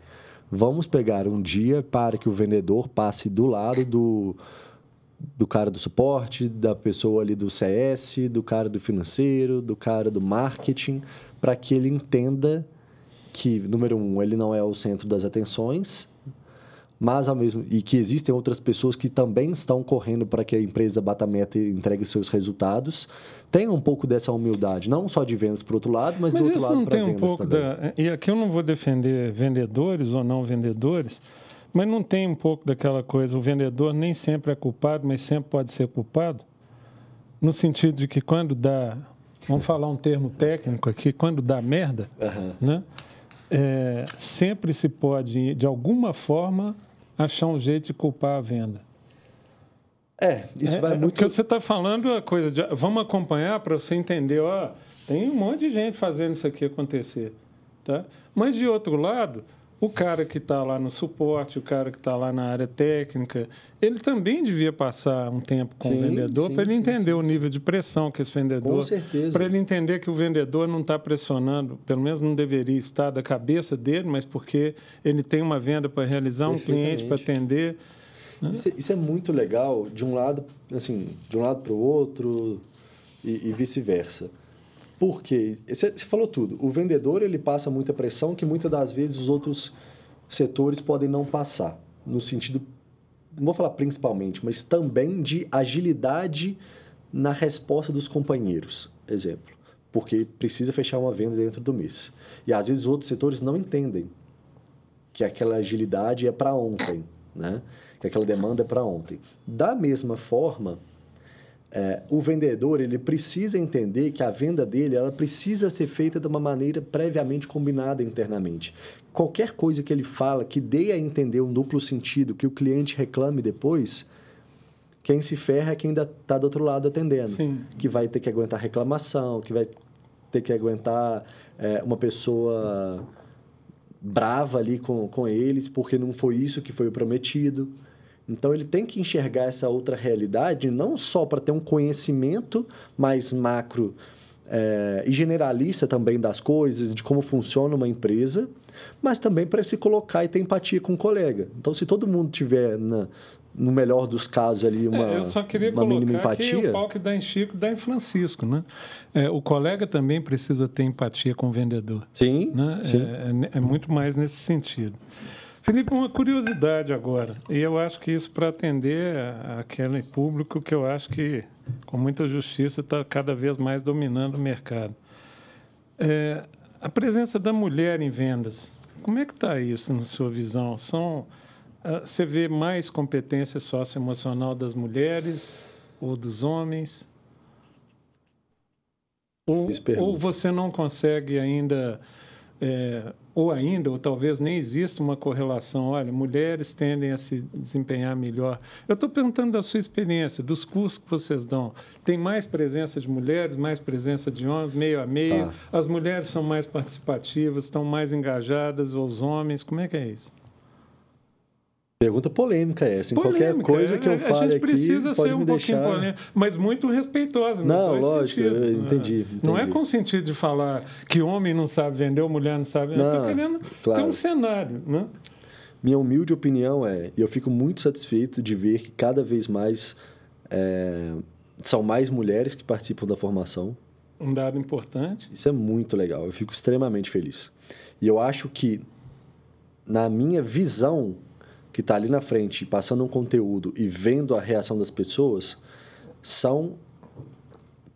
vamos pegar um dia para que o vendedor passe do lado do, do cara do suporte, da pessoa ali do CS, do cara do financeiro, do cara do marketing, para que ele entenda que, número um, ele não é o centro das atenções, mas ao mesmo e que existem outras pessoas que também estão correndo para que a empresa bata a meta e entregue seus resultados. Tem um pouco dessa humildade, não só de vendas para o outro lado, mas, mas do outro lado para vendas um pouco também. Da, e aqui eu não vou defender vendedores ou não vendedores, mas não tem um pouco daquela coisa, o vendedor nem sempre é culpado, mas sempre pode ser culpado, no sentido de que quando dá, vamos falar um termo técnico aqui, quando dá merda, uhum. né? É, sempre se pode, de alguma forma, achar um jeito de culpar a venda. É, isso é, vai é, muito. Porque você está falando a coisa de. Vamos acompanhar para você entender, ó, tem um monte de gente fazendo isso aqui acontecer. Tá? Mas, de outro lado, o cara que está lá no suporte, o cara que está lá na área técnica, ele também devia passar um tempo com sim, o vendedor para ele entender sim, o nível de pressão que esse vendedor. Com certeza. Para ele entender que o vendedor não está pressionando, pelo menos não deveria estar da cabeça dele, mas porque ele tem uma venda para realizar, um cliente para atender. Né? Isso, é, isso, é muito legal, de um lado, assim, de um lado para o outro e, e vice-versa. Porque você falou tudo. O vendedor ele passa muita pressão que muitas das vezes os outros setores podem não passar. No sentido, não vou falar principalmente, mas também de agilidade na resposta dos companheiros. Exemplo. Porque precisa fechar uma venda dentro do mês. E às vezes outros setores não entendem que aquela agilidade é para ontem, né? Que aquela demanda é para ontem. Da mesma forma, é, o vendedor ele precisa entender que a venda dele ela precisa ser feita de uma maneira previamente combinada internamente. Qualquer coisa que ele fala que dê a entender um duplo sentido, que o cliente reclame depois, quem se ferra é quem ainda está do outro lado atendendo. Sim. Que vai ter que aguentar reclamação, que vai ter que aguentar é, uma pessoa brava ali com, com eles, porque não foi isso que foi prometido. Então ele tem que enxergar essa outra realidade não só para ter um conhecimento mais macro é, e generalista também das coisas, de como funciona uma empresa, mas também para se colocar e ter empatia com o colega. Então, se todo mundo tiver na, no melhor dos casos ali uma é, eu só queria uma mínima empatia. Que o pau que dá em Chico dá em Francisco, né? É, o colega também precisa ter empatia com o vendedor. Sim, né? sim. É, é, é muito mais nesse sentido. Felipe, uma curiosidade agora, e eu acho que isso para atender aquele público que eu acho que, com muita justiça, está cada vez mais dominando o mercado. É, a presença da mulher em vendas, como é que está isso na sua visão? São, ah, você vê mais competência socioemocional das mulheres ou dos homens? Ou, ou você não consegue ainda é, ou ainda, ou talvez nem exista uma correlação. Olha, mulheres tendem a se desempenhar melhor. Eu estou perguntando da sua experiência, dos cursos que vocês dão. Tem mais presença de mulheres, mais presença de homens, meio a meio? Tá. As mulheres são mais participativas, estão mais engajadas, ou os homens? Como é que é isso? Pergunta polêmica essa. Em polêmica, qualquer coisa que eu fale aqui, A gente precisa aqui, ser um pouquinho polêmica, mas muito respeitosa. Não, lógico, eu entendi, entendi, Não é com sentido de falar que homem não sabe vender ou mulher não sabe vender. Estou querendo claro. ter um cenário, né? Minha humilde opinião é, e eu fico muito satisfeito de ver que cada vez mais é, são mais mulheres que participam da formação. Um dado importante. Isso é muito legal, eu fico extremamente feliz. E eu acho que, na minha visão que está ali na frente, passando um conteúdo e vendo a reação das pessoas, são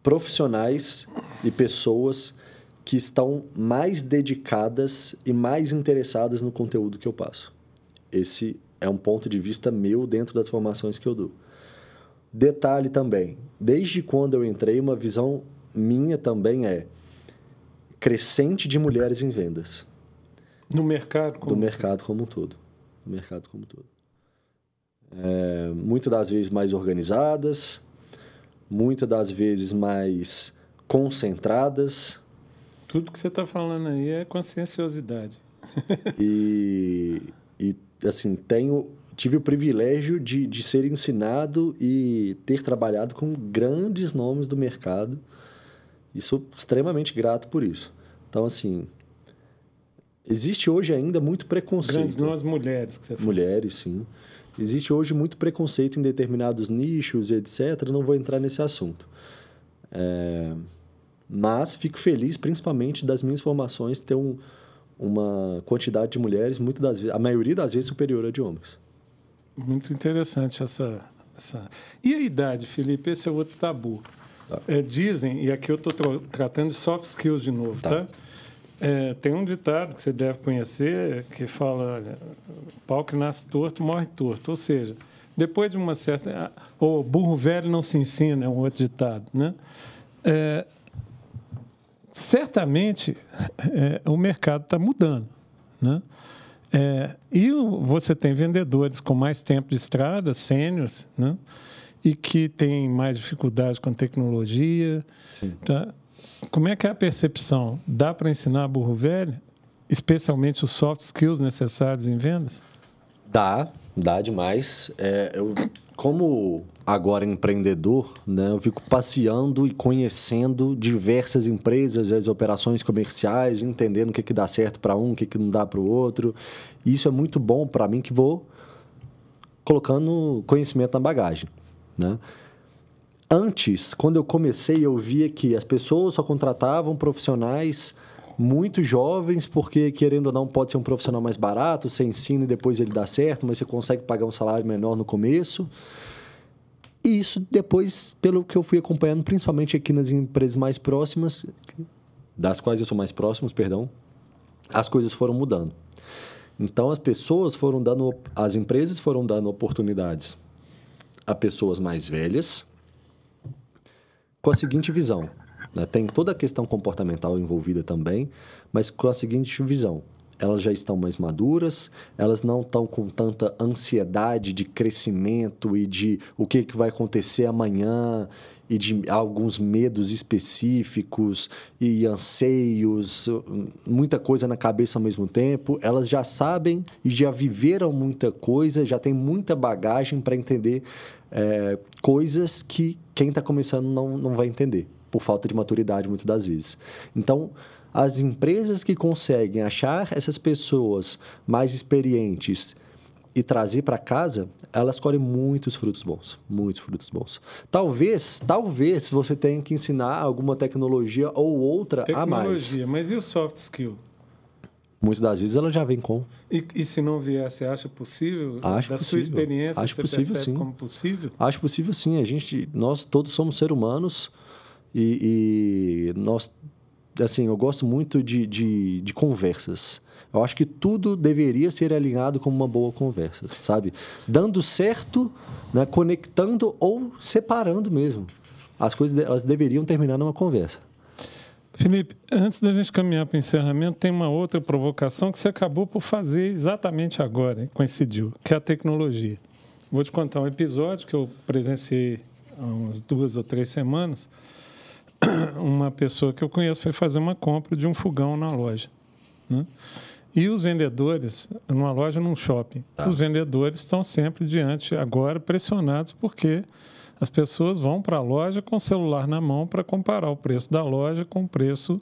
profissionais e pessoas que estão mais dedicadas e mais interessadas no conteúdo que eu passo. Esse é um ponto de vista meu dentro das formações que eu dou. Detalhe também, desde quando eu entrei, uma visão minha também é crescente de mulheres em vendas. No mercado como... Do mercado como um todo no mercado como todo. É, muitas das vezes mais organizadas, muitas das vezes mais concentradas. Tudo que você está falando aí é conscienciosidade. e, e, assim, tenho, tive o privilégio de, de ser ensinado e ter trabalhado com grandes nomes do mercado e sou extremamente grato por isso. Então, assim, Existe hoje ainda muito preconceito. Grandes não as mulheres que você falou. Mulheres, sim. Existe hoje muito preconceito em determinados nichos, etc. Não vou entrar nesse assunto. É... Mas fico feliz, principalmente das minhas formações, ter um, uma quantidade de mulheres, muito das vezes, a maioria das vezes superior a de homens. Muito interessante essa, essa. E a idade, Felipe? Esse é outro tabu. Tá. É, dizem, e aqui eu estou tratando de soft skills de novo, tá? tá? É, tem um ditado que você deve conhecer que fala: olha, pau que nasce torto morre torto. Ou seja, depois de uma certa. Ou burro velho não se ensina, é um outro ditado. Né? É, certamente é, o mercado está mudando. Né? É, e você tem vendedores com mais tempo de estrada, sêniores, né? e que têm mais dificuldade com tecnologia. Tá? Como é que é a percepção? Dá para ensinar burro velho, especialmente os soft skills necessários em vendas? Dá, dá demais. É, eu, como agora empreendedor, né, eu fico passeando e conhecendo diversas empresas, as operações comerciais, entendendo o que, que dá certo para um, o que, que não dá para o outro. Isso é muito bom para mim que vou colocando conhecimento na bagagem. Né? Antes, quando eu comecei, eu via que as pessoas só contratavam profissionais muito jovens, porque querendo ou não, pode ser um profissional mais barato, você ensina e depois ele dá certo, mas você consegue pagar um salário menor no começo. E isso depois, pelo que eu fui acompanhando, principalmente aqui nas empresas mais próximas, das quais eu sou mais próximo, perdão, as coisas foram mudando. Então as pessoas foram dando, as empresas foram dando oportunidades a pessoas mais velhas, com a seguinte visão. Né? Tem toda a questão comportamental envolvida também, mas com a seguinte visão. Elas já estão mais maduras, elas não estão com tanta ansiedade de crescimento e de o que, que vai acontecer amanhã e de alguns medos específicos e anseios, muita coisa na cabeça ao mesmo tempo. Elas já sabem e já viveram muita coisa, já têm muita bagagem para entender é, coisas que quem está começando não, não vai entender, por falta de maturidade, muitas das vezes. Então, as empresas que conseguem achar essas pessoas mais experientes e trazer para casa, elas colhem muitos frutos bons, muitos frutos bons. Talvez, talvez você tenha que ensinar alguma tecnologia ou outra tecnologia, a mais. Tecnologia, mas e o soft skill? Muitas das vezes ela já vem com. E, e se não vier, você acha possível? Acho da possível. sua experiência, acho você possível, sim. como possível? Acho possível sim. A gente, nós todos somos seres humanos e, e nós, assim, eu gosto muito de, de, de, conversas. Eu acho que tudo deveria ser alinhado com uma boa conversa, sabe? Dando certo, né, conectando ou separando mesmo. As coisas elas deveriam terminar numa conversa. Felipe, antes da gente caminhar para o encerramento, tem uma outra provocação que você acabou por fazer exatamente agora, hein? coincidiu, que é a tecnologia. Vou te contar um episódio que eu presenciei há umas duas ou três semanas. Uma pessoa que eu conheço foi fazer uma compra de um fogão na loja. Né? E os vendedores, numa loja, num shopping, tá. os vendedores estão sempre diante, agora, pressionados, porque as pessoas vão para a loja com o celular na mão para comparar o preço da loja com o preço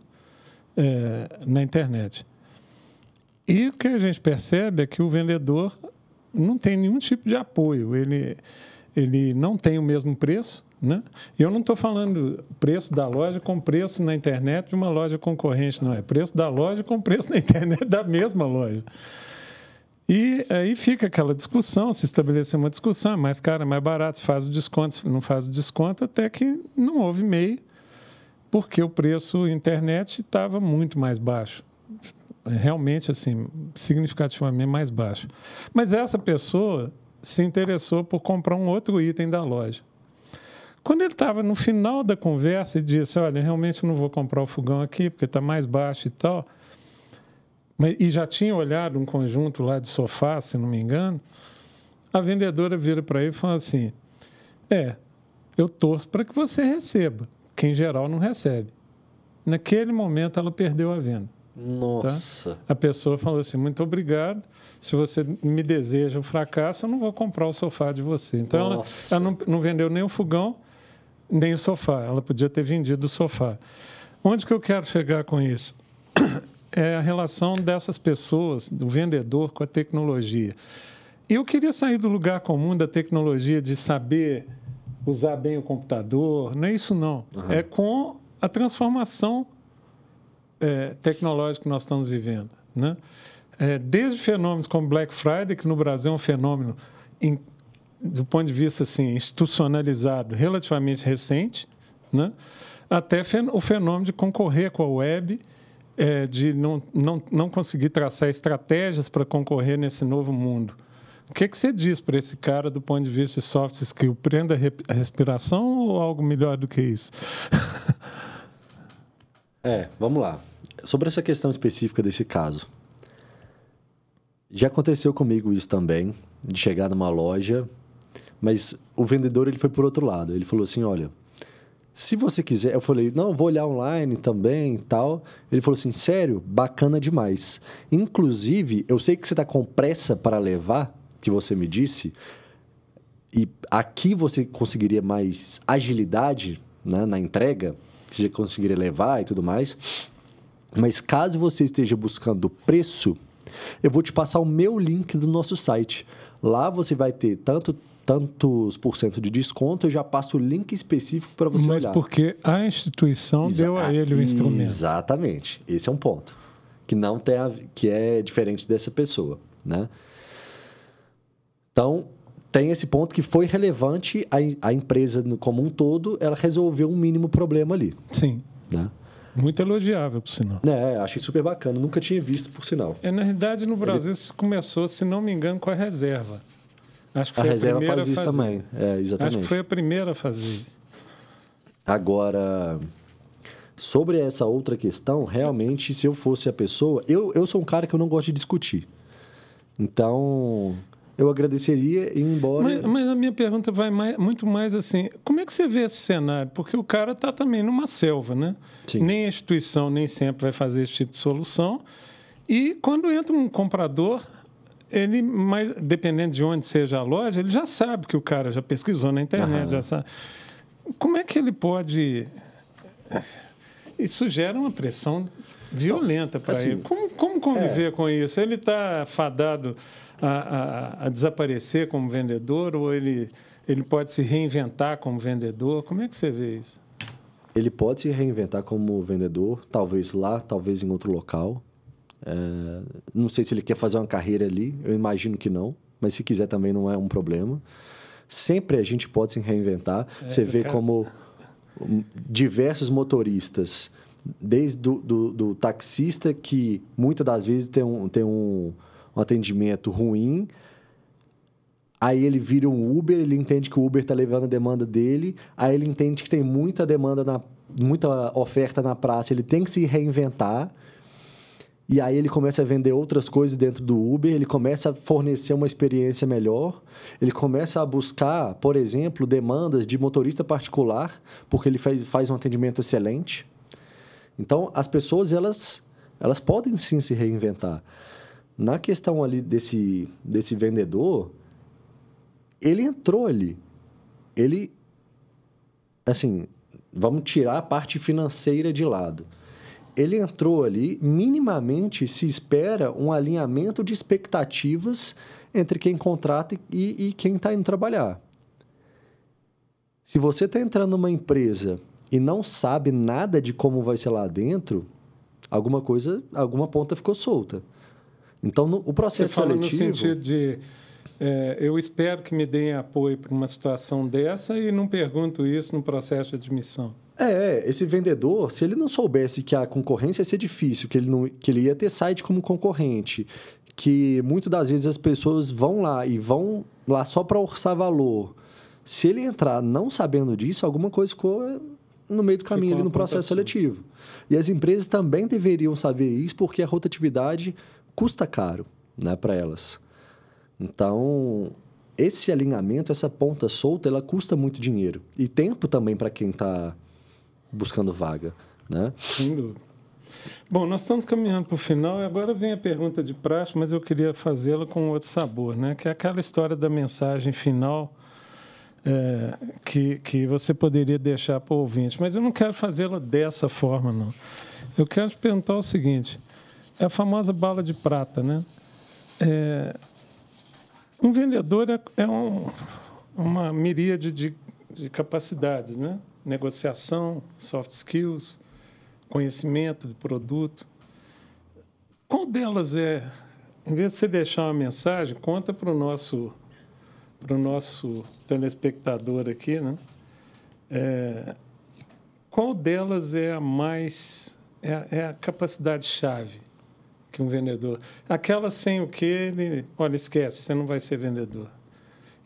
é, na internet. E o que a gente percebe é que o vendedor não tem nenhum tipo de apoio. Ele, ele não tem o mesmo preço. Né? Eu não estou falando preço da loja com preço na internet de uma loja concorrente, não. É preço da loja com preço na internet da mesma loja. E aí fica aquela discussão, se estabelecer uma discussão, é mais caro, é mais barato, se faz o desconto, se não faz o desconto, até que não houve meio, porque o preço internet estava muito mais baixo. Realmente, assim, significativamente mais baixo. Mas essa pessoa se interessou por comprar um outro item da loja. Quando ele estava no final da conversa e disse, olha, realmente não vou comprar o fogão aqui, porque está mais baixo e tal mas, e já tinha olhado um conjunto lá de sofá, se não me engano, a vendedora vira para ele e fala assim: É, eu torço para que você receba, que em geral não recebe. Naquele momento ela perdeu a venda. Tá? Nossa. Tá? A pessoa falou assim: muito obrigado. Se você me deseja o um fracasso, eu não vou comprar o sofá de você. Então ela, ela não, não, vendeu nem o fogão, nem o sofá. Ela podia ter vendido o sofá. Onde que eu quero chegar com isso? É a relação dessas pessoas, do vendedor com a tecnologia. Eu queria sair do lugar comum da tecnologia de saber usar bem o computador, não é isso não. Uhum. É com a transformação é, tecnológica que nós estamos vivendo. Né? É, desde fenômenos como Black Friday, que no Brasil é um fenômeno, em, do ponto de vista assim, institucionalizado, relativamente recente, né? até o fenômeno de concorrer com a web é, de não, não, não conseguir traçar estratégias para concorrer nesse novo mundo. O que, que você diz para esse cara do ponto de vista de soft skill? Prenda a respiração ou algo melhor do que isso? é, vamos lá. Sobre essa questão específica desse caso. Já aconteceu comigo isso também, de chegar numa loja, mas o vendedor ele foi por outro lado. Ele falou assim: olha, se você quiser, eu falei, não, vou olhar online também e tal. Ele falou assim, sério, bacana demais. Inclusive, eu sei que você está com pressa para levar, que você me disse, e aqui você conseguiria mais agilidade né, na entrega, você conseguiria levar e tudo mais. Mas caso você esteja buscando preço, eu vou te passar o meu link do nosso site. Lá você vai ter tanto tantos por cento de desconto, eu já passo o link específico para você Mas olhar. Mas porque a instituição Exa deu a ele o instrumento. Exatamente. Esse é um ponto. Que não tem a, que é diferente dessa pessoa, né? Então, tem esse ponto que foi relevante a, a empresa como um todo, ela resolveu um mínimo problema ali. Sim. Né? Muito elogiável, por sinal. É, achei super bacana. Nunca tinha visto, por sinal. É, na realidade, no Brasil, Ele... isso começou, se não me engano, com a reserva. Acho que foi a, a reserva faz isso também. É, exatamente. Acho que foi a primeira a fazer isso. Agora, sobre essa outra questão, realmente, se eu fosse a pessoa. Eu, eu sou um cara que eu não gosto de discutir. Então, eu agradeceria, embora. Mas, mas, a minha pergunta vai mais, muito mais assim: como é que você vê esse cenário? Porque o cara está também numa selva, né? Sim. Nem a instituição nem sempre vai fazer esse tipo de solução. E quando entra um comprador, ele, mas dependendo de onde seja a loja, ele já sabe que o cara já pesquisou na internet, uhum. já sabe. Como é que ele pode. Isso gera uma pressão violenta para assim, ele. Como, como conviver é... com isso? Ele está fadado a, a, a, desaparecer como vendedor ou ele, ele pode se reinventar como vendedor? Como é que você vê isso? Ele pode se reinventar como vendedor, talvez lá, talvez em outro local. É, não sei se ele quer fazer uma carreira ali, eu imagino que não, mas se quiser também não é um problema. Sempre a gente pode se reinventar. É, Você vê quero... como diversos motoristas, desde do, do, do, taxista que muitas das vezes tem um, tem um, um atendimento ruim, aí ele vira um Uber, ele entende que o Uber está levando a demanda dele, aí ele entende que tem muita demanda na muita oferta na praça, ele tem que se reinventar. E aí ele começa a vender outras coisas dentro do Uber, ele começa a fornecer uma experiência melhor, ele começa a buscar, por exemplo, demandas de motorista particular, porque ele faz, faz um atendimento excelente. Então, as pessoas, elas, elas podem sim se reinventar. Na questão ali desse, desse vendedor, ele entrou ali. Ele, assim, vamos tirar a parte financeira de lado. Ele entrou ali, minimamente se espera um alinhamento de expectativas entre quem contrata e, e quem está indo trabalhar. Se você está entrando numa empresa e não sabe nada de como vai ser lá dentro, alguma coisa, alguma ponta ficou solta. Então, no, o processo Você fala seletivo... no sentido de é, eu espero que me deem apoio para uma situação dessa e não pergunto isso no processo de admissão. É, é, esse vendedor, se ele não soubesse que a concorrência ia ser difícil, que ele, não, que ele ia ter site como concorrente, que muitas das vezes as pessoas vão lá e vão lá só para orçar valor. Se ele entrar não sabendo disso, alguma coisa ficou no meio do caminho ficou ali no processo seletivo. E as empresas também deveriam saber isso, porque a rotatividade custa caro né, para elas. Então, esse alinhamento, essa ponta solta, ela custa muito dinheiro. E tempo também para quem está buscando vaga. Né? Sem dúvida. Bom, nós estamos caminhando para o final e agora vem a pergunta de praxe, mas eu queria fazê-la com outro sabor, né? que é aquela história da mensagem final é, que, que você poderia deixar para o ouvinte. Mas eu não quero fazê-la dessa forma, não. Eu quero te perguntar o seguinte, é a famosa bala de prata, né? É, um vendedor é, é um, uma miríade de, de capacidades, né? Negociação, soft skills, conhecimento do produto. Qual delas é, em vez de você deixar uma mensagem, conta para o nosso, para o nosso telespectador aqui, né? É, qual delas é a mais, é, é a capacidade-chave que um vendedor. Aquela sem o que ele, olha, esquece, você não vai ser vendedor.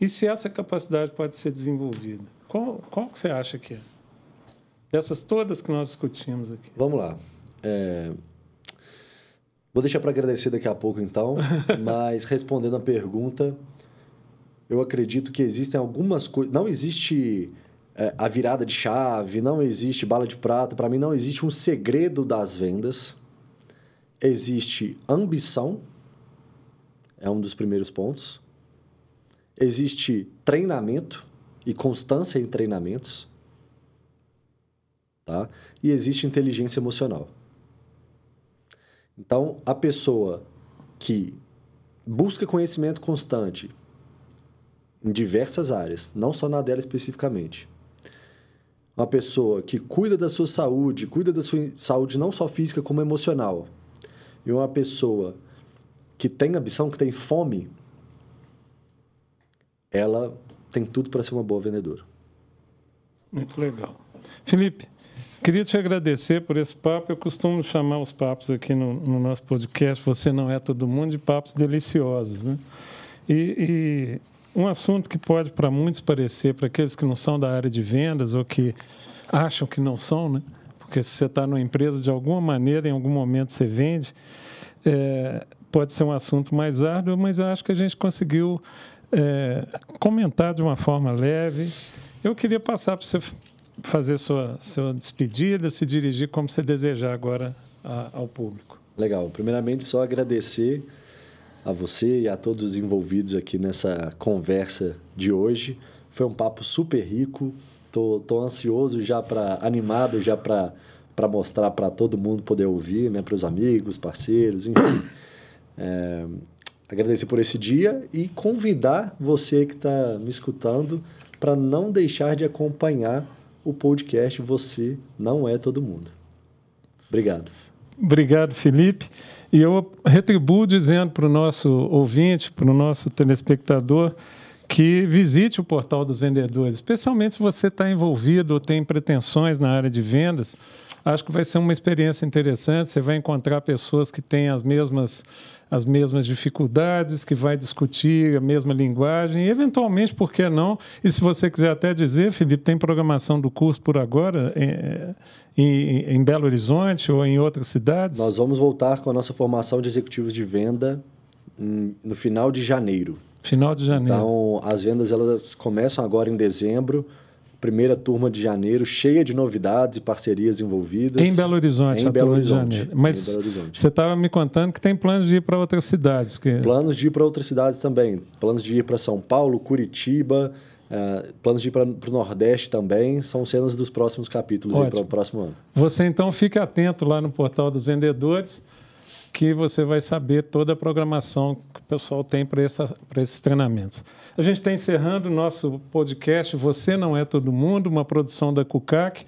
E se essa capacidade pode ser desenvolvida? Qual, qual que você acha que é? Dessas todas que nós discutimos aqui. Vamos lá. É... Vou deixar para agradecer daqui a pouco, então, mas respondendo a pergunta, eu acredito que existem algumas coisas. Não existe é, a virada de chave, não existe bala de prata. Para mim, não existe um segredo das vendas existe ambição, é um dos primeiros pontos. Existe treinamento e constância em treinamentos. Tá? E existe inteligência emocional. Então, a pessoa que busca conhecimento constante em diversas áreas, não só na dela especificamente. Uma pessoa que cuida da sua saúde, cuida da sua saúde não só física como emocional, e uma pessoa que tem ambição, que tem fome, ela tem tudo para ser uma boa vendedora. Muito legal. Felipe, queria te agradecer por esse papo. Eu costumo chamar os papos aqui no, no nosso podcast Você Não É Todo Mundo de papos deliciosos. Né? E, e um assunto que pode para muitos parecer, para aqueles que não são da área de vendas ou que acham que não são, né? porque se você está numa empresa, de alguma maneira, em algum momento você vende, é, pode ser um assunto mais árduo, mas eu acho que a gente conseguiu é, comentar de uma forma leve. Eu queria passar para você fazer sua, sua despedida, se dirigir como você desejar agora a, ao público. Legal. Primeiramente, só agradecer a você e a todos os envolvidos aqui nessa conversa de hoje. Foi um papo super rico, Tô, tô ansioso já para animado já para para mostrar para todo mundo poder ouvir, né, para os amigos, parceiros, enfim. É, agradecer por esse dia e convidar você que está me escutando para não deixar de acompanhar o podcast Você Não É Todo Mundo. Obrigado. Obrigado, Felipe. E eu retribuo dizendo para o nosso ouvinte, para o nosso telespectador, que visite o portal dos vendedores, especialmente se você está envolvido ou tem pretensões na área de vendas. Acho que vai ser uma experiência interessante. Você vai encontrar pessoas que têm as mesmas as mesmas dificuldades, que vai discutir a mesma linguagem, e eventualmente, por que não? E se você quiser até dizer, Felipe, tem programação do curso por agora em, em, em Belo Horizonte ou em outras cidades? Nós vamos voltar com a nossa formação de executivos de venda no final de janeiro. Final de janeiro. Então, as vendas elas começam agora em dezembro primeira turma de janeiro, cheia de novidades e parcerias envolvidas. Em Belo Horizonte, em Belo Horizonte. Mas você estava me contando que tem planos de ir para outras cidades. Porque... Planos de ir para outras cidades também. Planos de ir para São Paulo, Curitiba, uh, planos de ir para o Nordeste também. São cenas dos próximos capítulos para o próximo ano. Você então fique atento lá no portal dos vendedores que você vai saber toda a programação que o pessoal tem para esses treinamentos. A gente está encerrando o nosso podcast Você Não É Todo Mundo, uma produção da CUCAC,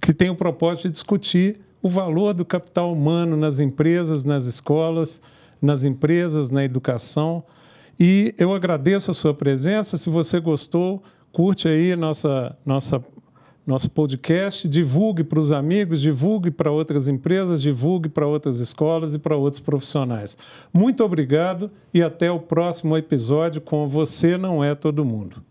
que tem o propósito de discutir o valor do capital humano nas empresas, nas escolas, nas empresas, na educação. E eu agradeço a sua presença. Se você gostou, curte aí nossa, nossa nosso podcast, divulgue para os amigos, divulgue para outras empresas, divulgue para outras escolas e para outros profissionais. Muito obrigado e até o próximo episódio com Você Não É Todo Mundo.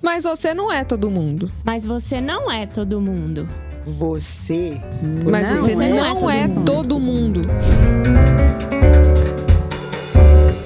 Mas você não é todo mundo. Mas você não é todo mundo. Você. Mas não você é não é todo mundo. É todo mundo.